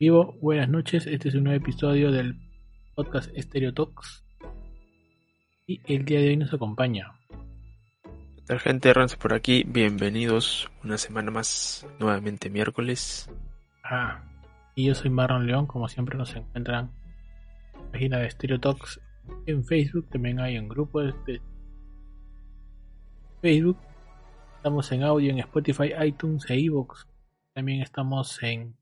Vivo, buenas noches. Este es un nuevo episodio del podcast Stereo Talks. Y el día de hoy nos acompaña. ¿Qué tal, gente? Rance por aquí. Bienvenidos una semana más, nuevamente miércoles. Ah, y yo soy Marlon León. Como siempre, nos encuentran en la página de Stereo Talks en Facebook. También hay un grupo de Facebook. Estamos en audio en Spotify, iTunes e iVoox. También estamos en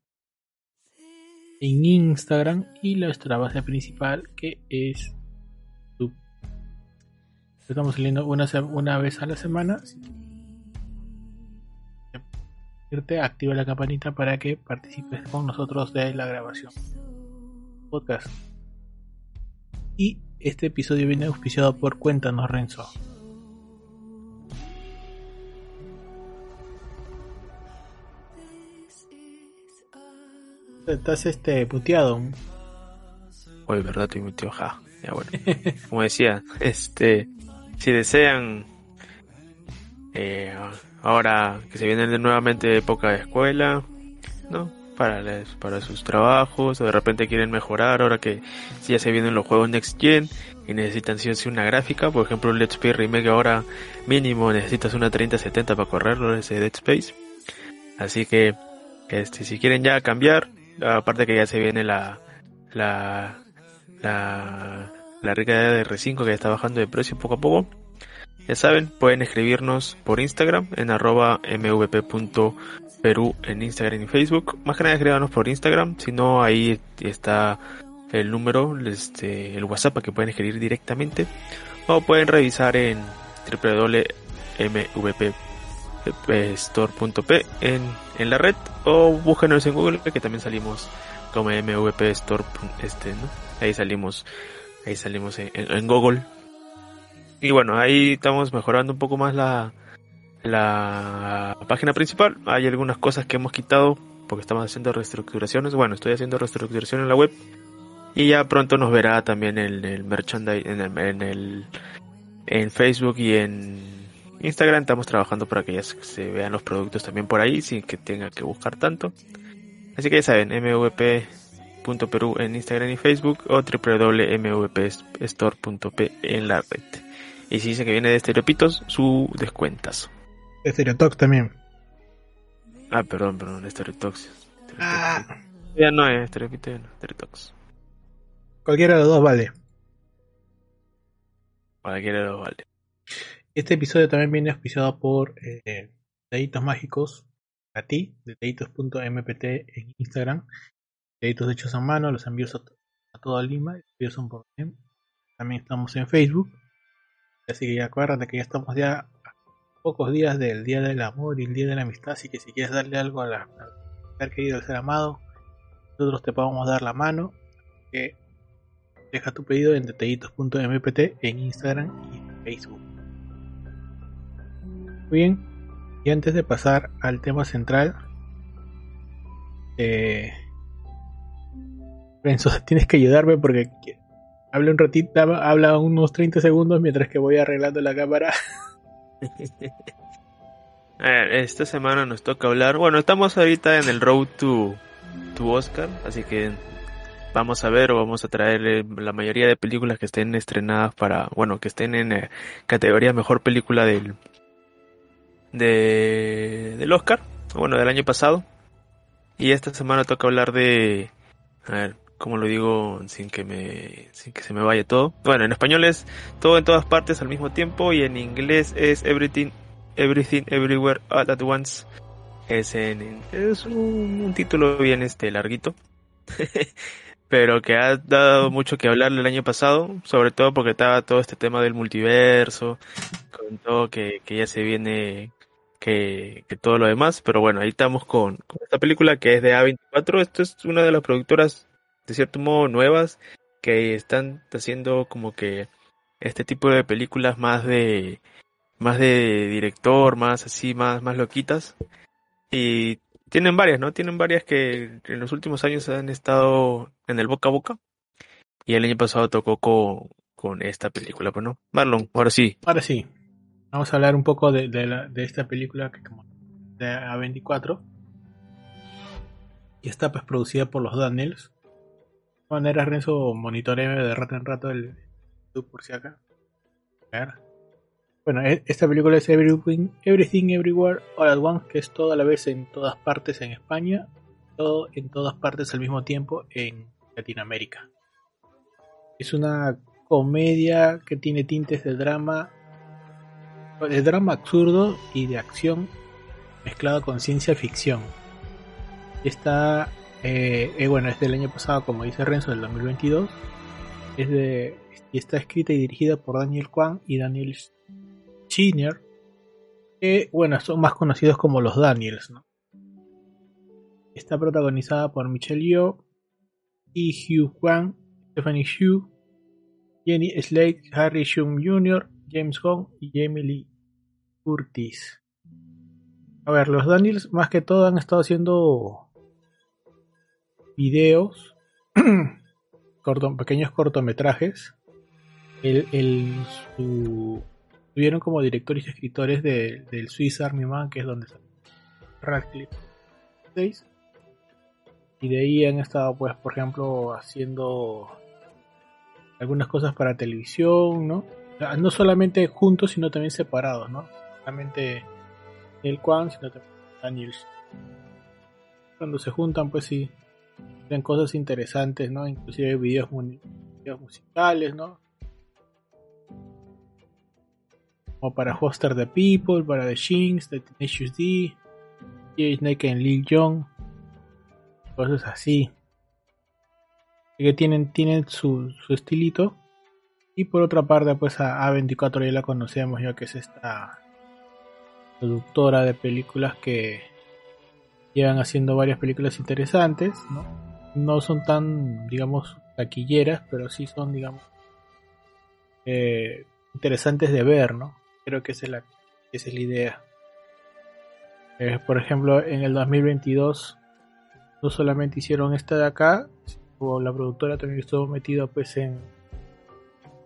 en Instagram y nuestra base principal que es YouTube. Estamos saliendo una, una vez a la semana. Activa la campanita para que participes con nosotros de la grabación podcast. Y este episodio viene auspiciado por Cuéntanos Renzo. Estás este puteado. Oye, verdad, estoy muteado, ja. Ya bueno. Como decía, este, si desean, eh, ahora que se viene nuevamente época de escuela, ¿no? Para, para sus trabajos, o de repente quieren mejorar, ahora que ya se vienen los juegos Next Gen y necesitan o sí una gráfica, por ejemplo, Let's Play Remake ahora mínimo necesitas una 3070 para correrlo, ese Dead Space. Así que, este, si quieren ya cambiar, aparte que ya se viene la la la, la rica de R5 que está bajando de precio poco a poco. Ya saben, pueden escribirnos por Instagram en arroba mvp.peru en Instagram y Facebook. Más que nada escribanos por Instagram, si no ahí está el número, este, el WhatsApp que pueden escribir directamente. O pueden revisar en www.mvp.peru store.p en, en la red o búsquenos en Google que también salimos como MVP Store este, ¿no? Ahí salimos ahí salimos en, Google. Y bueno, ahí estamos mejorando un poco más la la página principal. Hay algunas cosas que hemos quitado porque estamos haciendo reestructuraciones. Bueno, estoy haciendo reestructuración en la web y ya pronto nos verá también en el merchandise en el, en el en Facebook y en Instagram estamos trabajando para que ya se vean los productos también por ahí sin que tenga que buscar tanto. Así que ya saben, mvp.peru en Instagram y Facebook o www.mvpstore.p en la red. Y si dice que viene de Estereopitos, su descuentas. Estereotox también. Ah, perdón, perdón, Estereotox. Ah. Ya no es Estereopito, no, Estereotox. Cualquiera de los dos vale. Cualquiera de los dos vale. Este episodio también viene auspiciado por eh, Deditos Mágicos a ti, de deditos.mpt en Instagram. Deditos hechos a mano, los envíos a, toda Lima, envíos son por También estamos en Facebook. Así que acuérdate que ya estamos ya a pocos días del Día del Amor y el Día de la Amistad. Así que si quieres darle algo a ser querido, al ser amado, nosotros te podemos dar la mano. Que deja tu pedido en detallitos.mpt en Instagram y en Facebook. Bien, y antes de pasar al tema central, eh, Renzo, tienes que ayudarme porque habla un ratito, habla unos 30 segundos mientras que voy arreglando la cámara. esta semana nos toca hablar. Bueno, estamos ahorita en el road to, to Oscar, así que vamos a ver o vamos a traer eh, la mayoría de películas que estén estrenadas para, bueno, que estén en eh, categoría mejor película del, de, del Oscar, bueno, del año pasado. Y esta semana toca hablar de, a ver, ¿cómo lo digo sin que me, sin que se me vaya todo? Bueno, en español es todo en todas partes al mismo tiempo y en inglés es everything, everything, everywhere all at once. Es en, es un, título bien este larguito. pero que ha dado mucho que hablar el año pasado, sobre todo porque estaba todo este tema del multiverso, con todo que, que ya se viene que, que, todo lo demás, pero bueno, ahí estamos con, esta película que es de A24, esto es una de las productoras de cierto modo nuevas que están haciendo como que este tipo de películas más de más de director, más así, más, más loquitas. Y tienen varias, ¿no? Tienen varias que en los últimos años han estado en el boca a boca. Y el año pasado tocó con, con esta película, pues no. Marlon, ahora sí. Ahora sí. Vamos a hablar un poco de, de, esta película que como de A24. Y está pues producida por los Daniels. De manera Renzo monitorea de rato en rato el YouTube por si acá. Bueno, e, esta película es Everything, Everything Everywhere All at Once, que es toda la vez en todas partes en España, todo en todas partes al mismo tiempo en Latinoamérica. Es una comedia que tiene tintes de drama, de drama absurdo y de acción mezclado con ciencia ficción. Está, eh, eh, bueno, es del año pasado, como dice Renzo, del 2022. Es de, está escrita y dirigida por Daniel Kwan y Daniel Senior, que bueno, son más conocidos como los Daniels, ¿no? Está protagonizada por Michelle Yeoh, y Hugh Kwan, Stephanie Hugh, Jenny Slate, Harry Shum Jr., James Hong y Lee Curtis. A ver, los Daniels más que todo han estado haciendo videos, corto, pequeños cortometrajes. El, el, su Estuvieron como directores y escritores de, del Swiss Army Man, que es donde está Radcliffe 6. Y de ahí han estado, pues, por ejemplo, haciendo algunas cosas para televisión, ¿no? No solamente juntos, sino también separados, ¿no? Solamente el Kwan, sino también Daniels. Cuando se juntan, pues sí, ven cosas interesantes, ¿no? Inclusive videos, videos musicales, ¿no? como para Hoster the People, para The Shinx, The Tenacious D, Snake and Lil Jon, cosas así. Que tienen, tienen su, su, estilito. Y por otra parte, pues a A24 ya la conocemos, ya que es esta productora de películas que llevan haciendo varias películas interesantes, ¿no? No son tan, digamos, taquilleras, pero sí son, digamos, eh, interesantes de ver, ¿no? Creo que esa es la, es la idea. Eh, por ejemplo, en el 2022 no solamente hicieron esta de acá, sino la productora también estuvo metida pues en,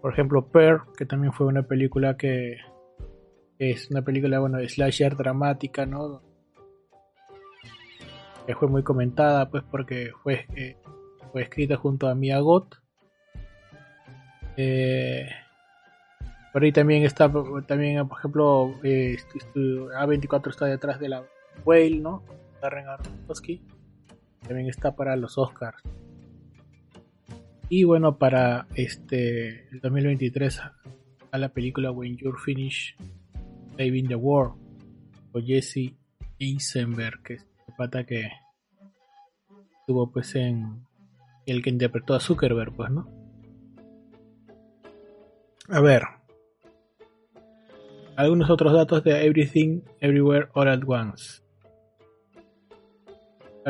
por ejemplo, Pearl, que también fue una película que, es una película, bueno, de slasher dramática, ¿no? Que fue muy comentada pues porque fue, eh, fue escrita junto a Mia Gott. Eh, por ahí también está, también, por ejemplo, eh, A24 está detrás de la Whale, ¿no? Darren Aronofsky. También está para los Oscars. Y bueno, para este el 2023 a la película When You're Finished Saving the World o Jesse Eisenberg, que es el pata que estuvo pues en el que interpretó a Zuckerberg, pues, ¿no? A ver, algunos otros datos de Everything Everywhere All at Once.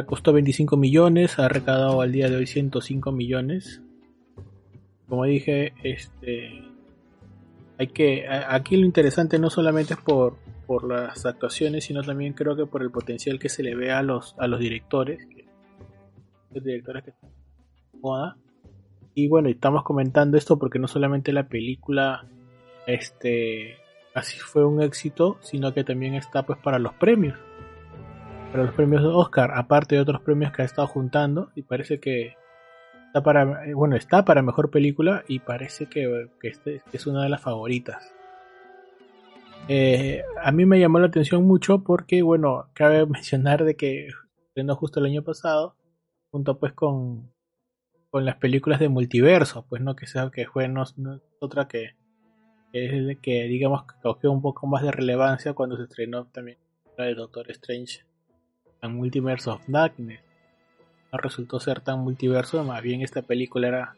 Costó 25 millones, ha recaudado al día de hoy 105 millones. Como dije, este hay que aquí lo interesante no solamente es por, por las actuaciones, sino también creo que por el potencial que se le ve a los a los directores, los directores que están moda. Y bueno, estamos comentando esto porque no solamente la película este así fue un éxito, sino que también está pues para los premios. Para los premios de Oscar, aparte de otros premios que ha estado juntando, y parece que está para, eh, bueno, está para mejor película y parece que, que, este, es una de las favoritas. Eh, a mí me llamó la atención mucho porque, bueno, cabe mencionar de que estrenó justo el año pasado, junto pues con, con las películas de multiverso, pues no que sea que fue no, otra que, es que digamos que cogió un poco más de relevancia cuando se estrenó también la de Doctor Strange en Multiverse of Darkness. No resultó ser tan multiverso, más bien esta película era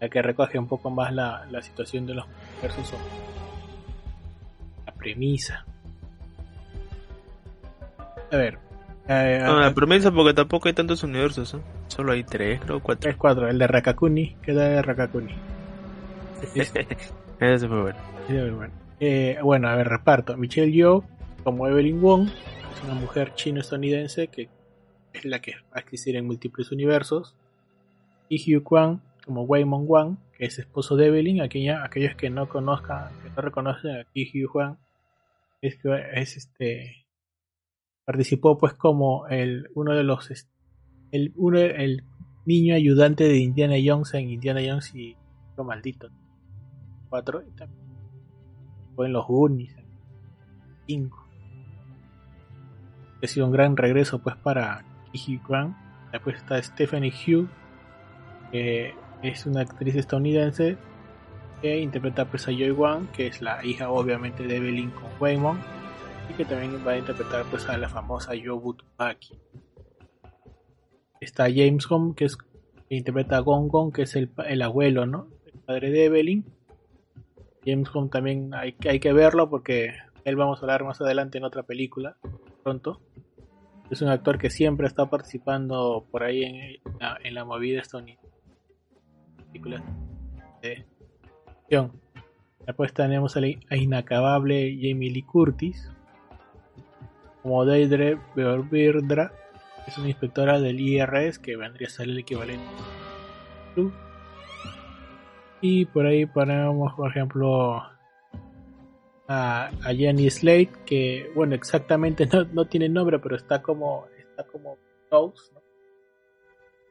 la que recoge un poco más la, la situación de los multiversos premisa. A ver. Eh, no, la premisa porque tampoco hay tantos universos, ¿eh? Solo hay tres, creo, cuatro. Tres, cuatro. El de Rakakuni, queda de Rakakuni. Ese fue bueno. bueno. Eh, bueno, a ver, reparto. Michelle Yeoh como Evelyn Wong, es una mujer chino-estadounidense que es la que va a existir en múltiples universos. Y Hugh Kwan como Waymon Wang, que es esposo de Evelyn. aquellos que no conozcan, que no reconocen a Hugh Kwan, es que es este participó pues como el uno de los el uno el niño ayudante de Indiana Jones en Indiana Jones y lo maldito cuatro y también fue en los Goonies cinco ha sido un gran regreso pues para Hugh Grant después está Stephanie Hugh que es una actriz estadounidense que interpreta pues, a Joy Wan, que es la hija obviamente de Evelyn con Waymon, y que también va a interpretar pues a la famosa Yobu Tupaki. Está James Home, que es que interpreta a Gong Gong, que es el, el abuelo, ¿no? El padre de Evelyn. James Home también hay, hay que verlo porque él vamos a hablar más adelante en otra película, pronto. Es un actor que siempre está participando por ahí en, la, movida estadounidense. Después tenemos a la inacabable Jamie Lee Curtis como Deidre Beorbirdra, es una inspectora del IRS que vendría a ser el equivalente. Y por ahí ponemos, por ejemplo, a, a Jenny Slate, que, bueno, exactamente no, tiene nombre, pero está como, está como Nose, ¿no?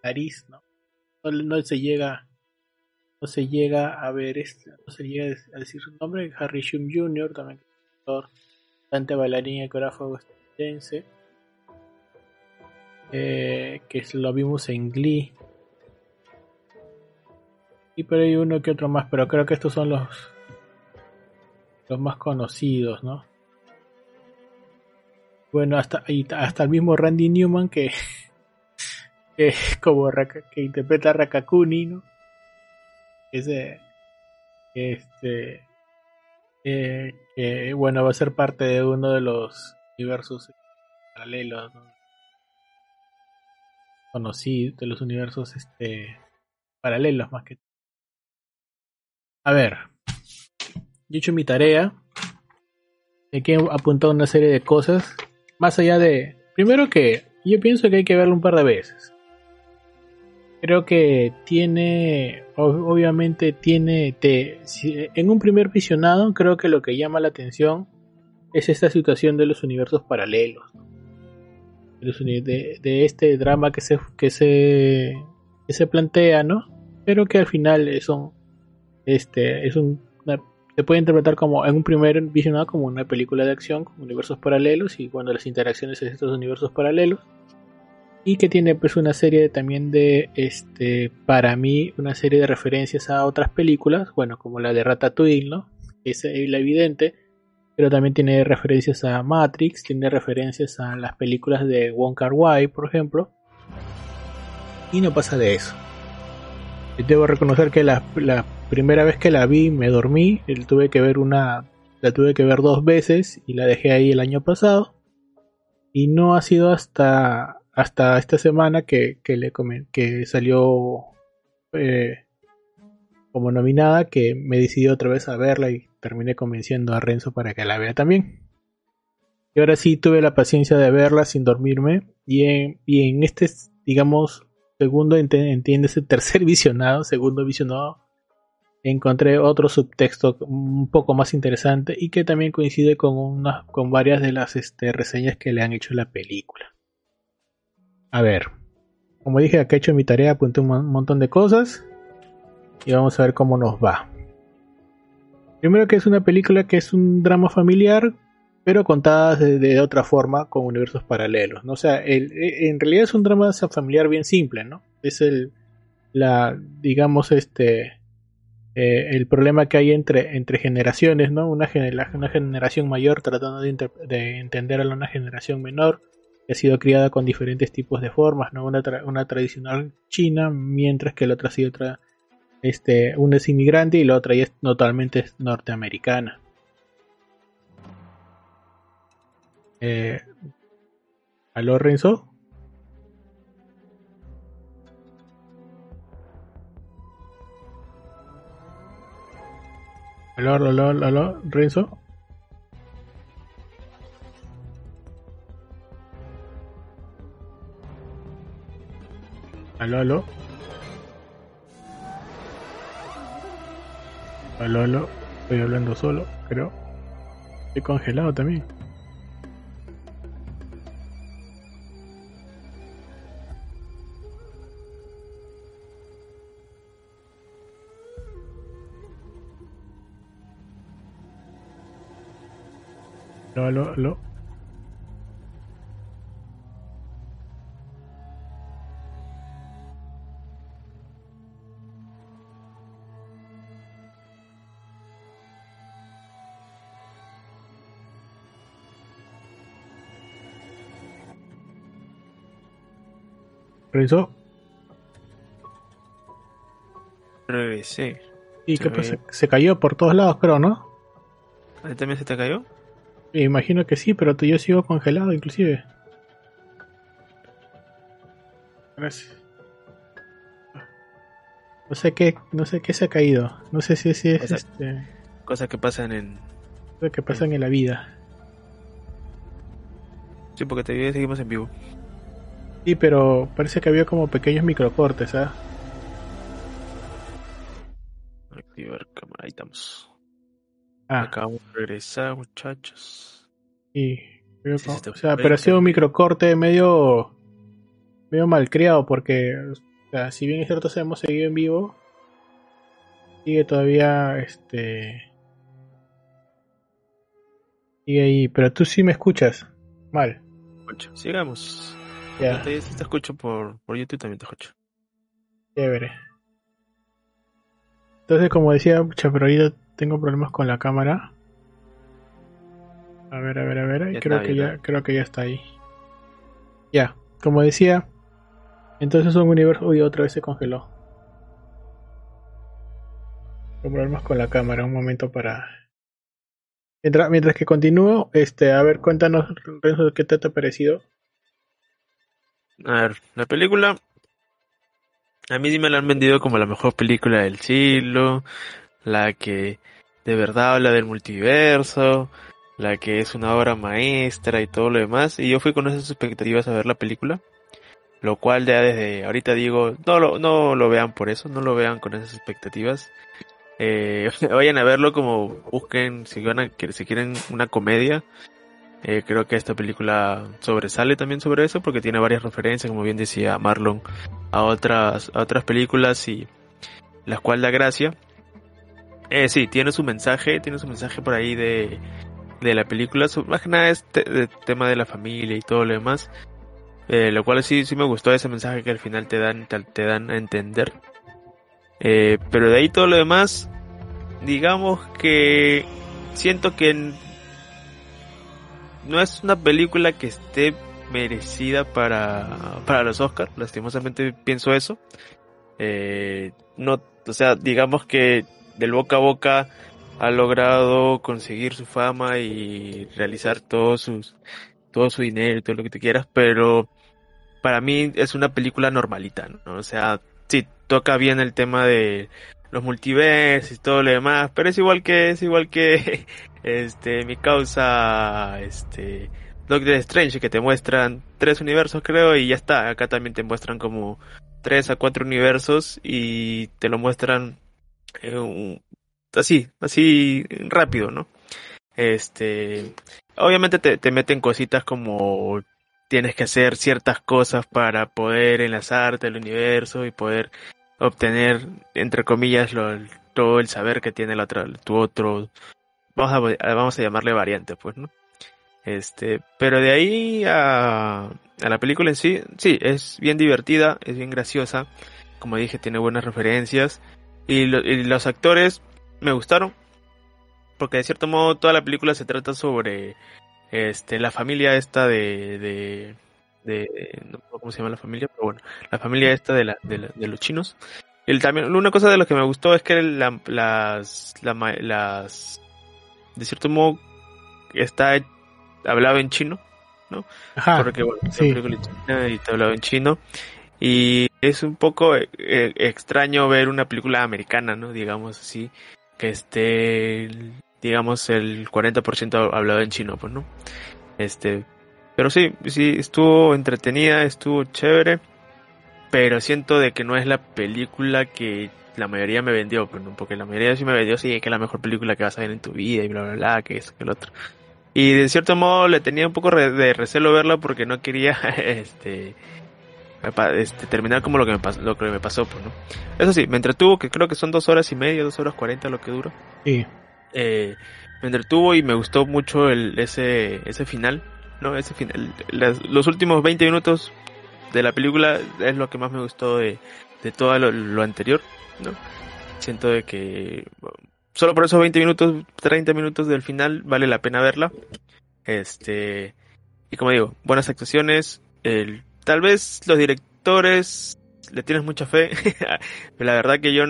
Nariz, ¿no? No, no se llega no se llega a ver este, no se llega a decir su nombre, Harry Shum Jr., también actor, cantante, bailarín y coreógrafo estadounidense, eh, que lo vimos en Glee. Y por ahí uno que otro más, pero creo que estos son los los más conocidos, ¿no? Bueno, hasta, hasta el mismo Randy Newman que, que como que interpreta a Rakakuni, ¿no? ese este eh, que bueno va a ser parte de uno de los universos paralelos conocidos de los universos este paralelos más que a ver yo he hecho mi tarea he apuntado una serie de cosas más allá de primero que yo pienso que hay que verlo un par de veces creo que tiene, obviamente tiene, en un primer visionado creo que lo que llama la atención es esta situación de los universos paralelos, de, este drama que se, que se, se plantea, ¿no? Pero que al final es un, este, es un, se puede interpretar como en un primer visionado como una película de acción con universos paralelos y cuando las interacciones de estos universos paralelos. Y que tiene pues una serie también de este para mí una serie de referencias a otras películas bueno como la de Ratatouille no es la evidente pero también tiene referencias a Matrix tiene referencias a las películas de Wong Kar Wai por ejemplo. Y no pasa de eso. Debo reconocer que la, la primera vez que la vi me dormí una la tuve que ver dos veces y la dejé ahí el año pasado y no ha sido hasta esta semana que, salió eh, como nominada que me decidí otra vez a verla y terminé convenciendo a Renzo para que la vea también. Y ahora sí tuve la paciencia de verla sin dormirme y en, y en este, digamos, segundo, ese tercer visionado, segundo visionado, encontré otro subtexto un poco más interesante y que también coincide con, una, con varias de las este, reseñas que le han hecho la película. A ver, como dije, acá he hecho mi tarea, apunté un montón de cosas y vamos a ver cómo nos va. Primero que es una película que es un drama familiar, pero contada de, otra forma, con universos paralelos. ¿no? Sea, el, e, en realidad es un drama familiar bien simple, ¿no? Es el, la, digamos, este, eh, el problema que hay entre, entre generaciones, ¿no? Una, una generación mayor tratando de, de, entender a una generación menor que ha sido criada con diferentes tipos de formas, ¿no? Una, una tradicional china, mientras que la otra ha sido otra, este, una es inmigrante y la otra es totalmente norteamericana. Eh, ¿Aló, Renzo? Aló, aló, aló, Renzo. Aló, aló. Aló, aló. Estoy hablando solo, creo. Estoy congelado también. Aló, aló, aló. ¿Regresó? Regresé. ¿Y qué pasa? Se cayó por todos lados, creo, ¿no? ¿A también se te cayó? Me imagino que sí, pero yo sigo congelado inclusive. Gracias. No sé qué, no sé qué se ha caído. No sé si, es este. Cosas que pasan en. Cosas que pasan en la vida. Sí, porque te seguimos en vivo. Sí, pero parece que había como pequeños microcortes, ¿ah? Activar cámara, ahí estamos. Ah. Acabamos de regresar, muchachos. Sí, o sea, pero ha sido un microcorte medio medio malcriado porque o sea, si bien es cierto se hemos seguido en vivo sigue todavía este sigue ahí, pero tú sí me escuchas mal. Sigamos. Ya. Te, te, escucho por, por YouTube también te escucho. Chévere. Entonces, como decía, mucha, pero ahorita tengo problemas con la cámara. A ver, a ver, a ver. creo que ya, creo que ya está ahí. Ya, como decía, entonces un universo. Uy, otra vez se congeló. Tengo problemas con la cámara. Un momento para. Mientras, mientras que continúo, este, a ver, cuéntanos, Renzo, qué te ha parecido. A ver, la película. A mí sí me la han vendido como la mejor película del siglo la que de verdad habla del multiverso, la que es una obra maestra y todo lo demás. Y yo fui con esas expectativas a ver la película. Lo cual ya desde ahorita digo, no lo, no lo vean por eso, no lo vean con esas expectativas. Eh, vayan a verlo como busquen, si, van a, si quieren una comedia. Eh, creo que esta película sobresale también sobre eso porque tiene varias referencias, como bien decía Marlon, a otras, a otras películas y las cual da gracia. Eh, sí, tiene su mensaje, tiene su mensaje por ahí de, de la película. Su, más que nada es tema de la familia y todo lo demás. Eh, lo cual sí, sí me gustó ese mensaje que al final te dan, te, dan a entender. Eh, pero de ahí todo lo demás, digamos que siento que no es una película que esté merecida para, para los Oscars. Lastimosamente pienso eso. Eh, no, o sea, digamos que del boca a boca ha logrado conseguir su fama y realizar todos sus todo su dinero y todo lo que tú quieras, pero para mí es una película normalita, ¿no? O sea, sí, toca bien el tema de los multiversos y todo lo demás, pero es igual que, es igual que, este, mi causa, este, Doctor Strange, que te muestran tres universos, creo, y ya está. Acá también te muestran como tres a cuatro universos y te lo muestran eh, así, así rápido, ¿no? Este, obviamente te, te meten cositas como tienes que hacer ciertas cosas para poder enlazarte al universo y poder obtener, entre comillas, lo, todo el saber que tiene la otra, tu otro, vamos a, vamos a llamarle variante, pues, ¿no? Este, pero de ahí a, a la película en sí, sí, es bien divertida, es bien graciosa, como dije, tiene buenas referencias, y, y los actores me gustaron, porque de cierto modo toda la película se trata sobre este la familia esta de, de de, no sé cómo se llama la familia, pero bueno, la familia esta de, la, de, los chinos. El, también, una cosa de lo que me gustó es que la, las, las, de cierto modo, está hablado en chino, ¿no? Porque bueno, sí. y te hablado en chino. Y es un poco eh, extraño ver una película americana, ¿no? Digamos así, que esté, digamos, el 40% hablado en chino, pues, ¿no? Este, pero sí, sí, estuvo entretenida, estuvo chévere, pero siento de que no es la película que la mayoría me vendió, pues, porque la mayoría sí me vendió, sí, que es la mejor película que vas a ver en tu vida y bla, bla, bla, que eso, que el otro. Y de cierto modo le tenía un poco de recelo verla porque no quería, este, este, terminar como lo que me pasó, lo que me pasó, pues, ¿no? Eso sí, me entretuvo, que creo que son dos horas y media, dos horas cuarenta lo que dura. Sí. Eh, me entretuvo y me gustó mucho el, ese, ese final ¿no? Ese final, los últimos 20 minutos de la película es lo que más me gustó de, de todo lo, anterior, ¿no? Siento de que solo por esos 20 minutos, 30 minutos del final vale la pena verla. Este, y como digo, buenas actuaciones, el, tal vez los directores le tienes mucha fe, pero la verdad que yo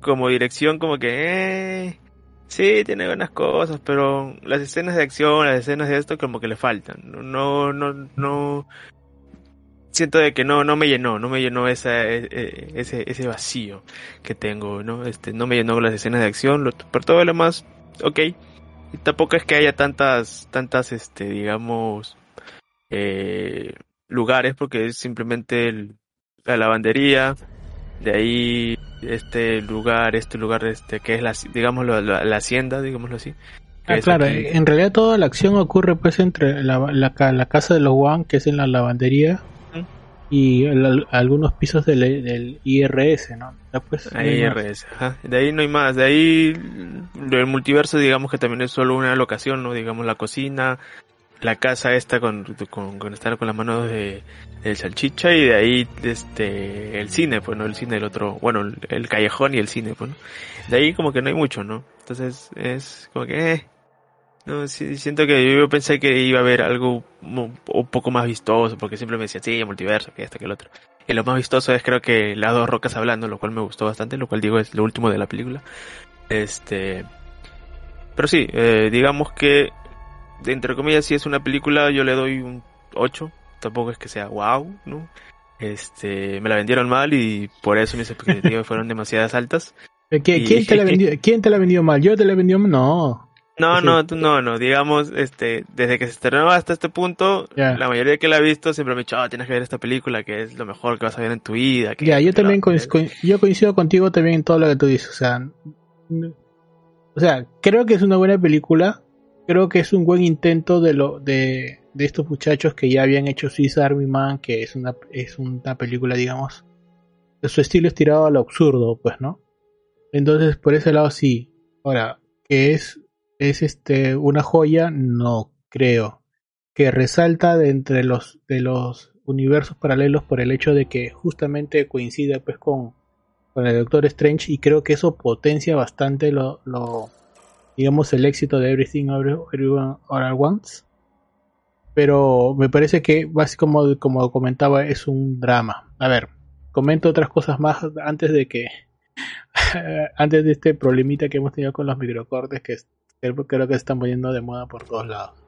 como dirección como que eh, Sí, tiene buenas cosas, pero las escenas de acción, las escenas de esto como que le faltan. No, no, no. Siento de que no, no me llenó, no me llenó e, e, ese, ese vacío que tengo, ¿no? Este, no me llenó las escenas de acción, lo, por todo lo demás, ok. Y tampoco es que haya tantas, tantas, este, digamos, eh, lugares, porque es simplemente el, la lavandería, de ahí este lugar, este lugar este que es la digamos la, hacienda, digámoslo así. Ah, claro, en realidad toda la acción ocurre pues entre la, la, casa de los Wang, que es en la lavandería, y algunos pisos del, del IRS, ¿no? Pues, IRS, de ahí no hay más, de ahí el multiverso digamos que también es solo una locación, ¿no? Digamos la cocina, la casa esta con, con, estar con las manos de, el salchicha y de ahí este el cine, pues no el cine el otro, bueno, el, callejón y el cine, pues. De ahí como que no hay mucho, ¿no? Entonces es como que eh, no, sí, siento que yo pensé que iba a haber algo un poco más vistoso, porque siempre me decía, sí, multiverso, que esto, que el otro. Y lo más vistoso es creo que las dos rocas hablando, lo cual me gustó bastante, lo cual digo es lo último de la película. Este, pero sí, eh, digamos que entre comillas, si es una película, yo le doy un 8. Tampoco es que sea wow, ¿no? Este, me la vendieron mal y por eso mis expectativas fueron demasiadas altas. Eh, ¿Quién, te la vendió, ¿Quién te la vendió mal? ¿Yo te la vendió mal? No. No, no, no, no, digamos, este, desde que se estrenó hasta este punto, la mayoría que la ha visto siempre me ha dicho, ah, tienes que ver esta película, que es lo mejor que vas a ver en tu vida. ya, yo también yo coincido contigo también en todo lo que tú dices, o sea, o sea, creo que es una buena película, creo que es un buen intento de lo de, de estos muchachos que ya habían hecho Swiss Army Man, que es una es una película, digamos, su estilo estirado a lo absurdo, pues, ¿no? Entonces, por ese lado sí. Ahora, que es es este una joya, no creo. Que resalta de entre los de los universos paralelos por el hecho de que justamente coincide pues con, con el Doctor Strange y creo que eso potencia bastante lo digamos, el éxito de Everything Everyone All At Once. Pero me parece que, como, como comentaba, es un drama. A ver, comento otras cosas más antes de que. antes de este problemita que hemos tenido con los microcortes que creo que se están poniendo de moda por todos lados.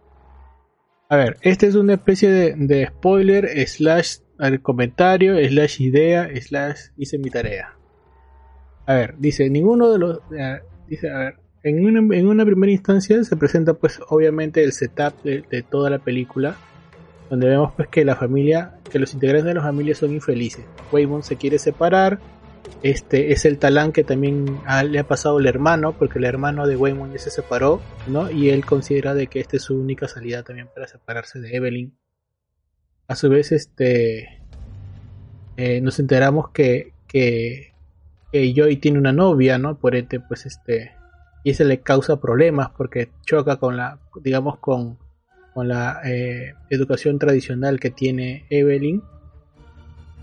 A ver, este es una especie de, de spoiler, slash comentario, slash idea, slash hice mi tarea. A ver, dice, ninguno de los... Eh, dice, a ver, en una, primera instancia se presenta pues obviamente el setup de, toda la película donde vemos pues que la familia que los integrantes de la familia son infelices. Waymond se quiere separar este es el talán que también le ha pasado el hermano porque el hermano de Waymond ya se separó no y él considera de que esta es su única salida también para separarse de Evelyn. A su vez este eh, nos enteramos que, que que Joy tiene una novia, ¿no? Por este, pues este, y eso le causa problemas porque choca con la, digamos, con, con la eh, educación tradicional que tiene Evelyn.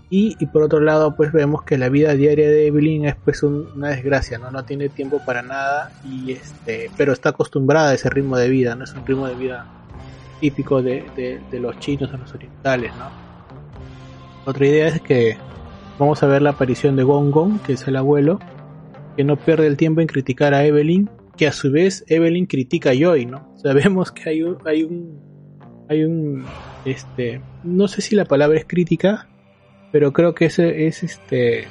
Y, y, por otro lado, pues vemos que la vida diaria de Evelyn es pues una desgracia, ¿no? No tiene tiempo para nada y este, pero está acostumbrada a ese ritmo de vida, ¿no? Es un ritmo de vida típico de, de, de los chinos o los orientales, ¿no? Otra idea es que vamos a ver la aparición de Gong Gong, que es el abuelo, que no pierde el tiempo en criticar a Evelyn, que a su vez Evelyn critica a Joy, ¿no? Sabemos que hay un, hay un, hay un, este, no sé si la palabra es crítica, pero creo que ese es este,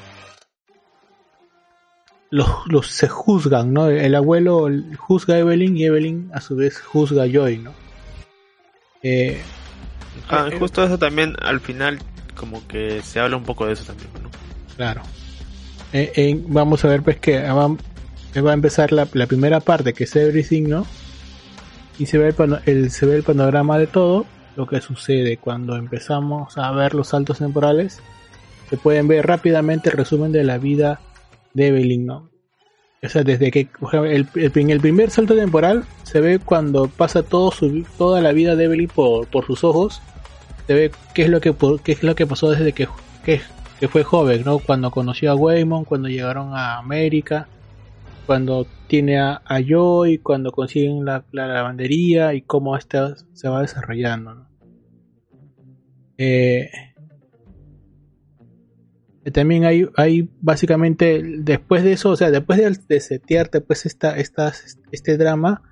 los, los se juzgan, ¿no? El abuelo juzga a Evelyn y Evelyn a su vez juzga a Joy, ¿no? Eh, ah, justo eso también al final como que se habla un poco de eso también, ¿no? Claro. Eh, vamos a ver pues que va, va a empezar la, primera parte que es Everything, ¿no? Y se ve el, el, se ve el panorama de todo, lo que sucede cuando empezamos a ver los saltos temporales. Se pueden ver rápidamente el resumen de la vida de Evelyn, ¿no? O sea, desde que el, el, primer salto temporal se ve cuando pasa todo su, toda la vida de Evelyn por, sus ojos. Se ve qué es lo que, es lo que pasó desde que, que fue joven, ¿no? Cuando conoció a Waymon, cuando llegaron a América, cuando tiene a, a Joy, cuando consiguen la, la, lavandería y cómo esta se va desarrollando, ¿no? Eh, también hay, hay básicamente después de eso, o sea, después de, de setear después esta, esta, este drama,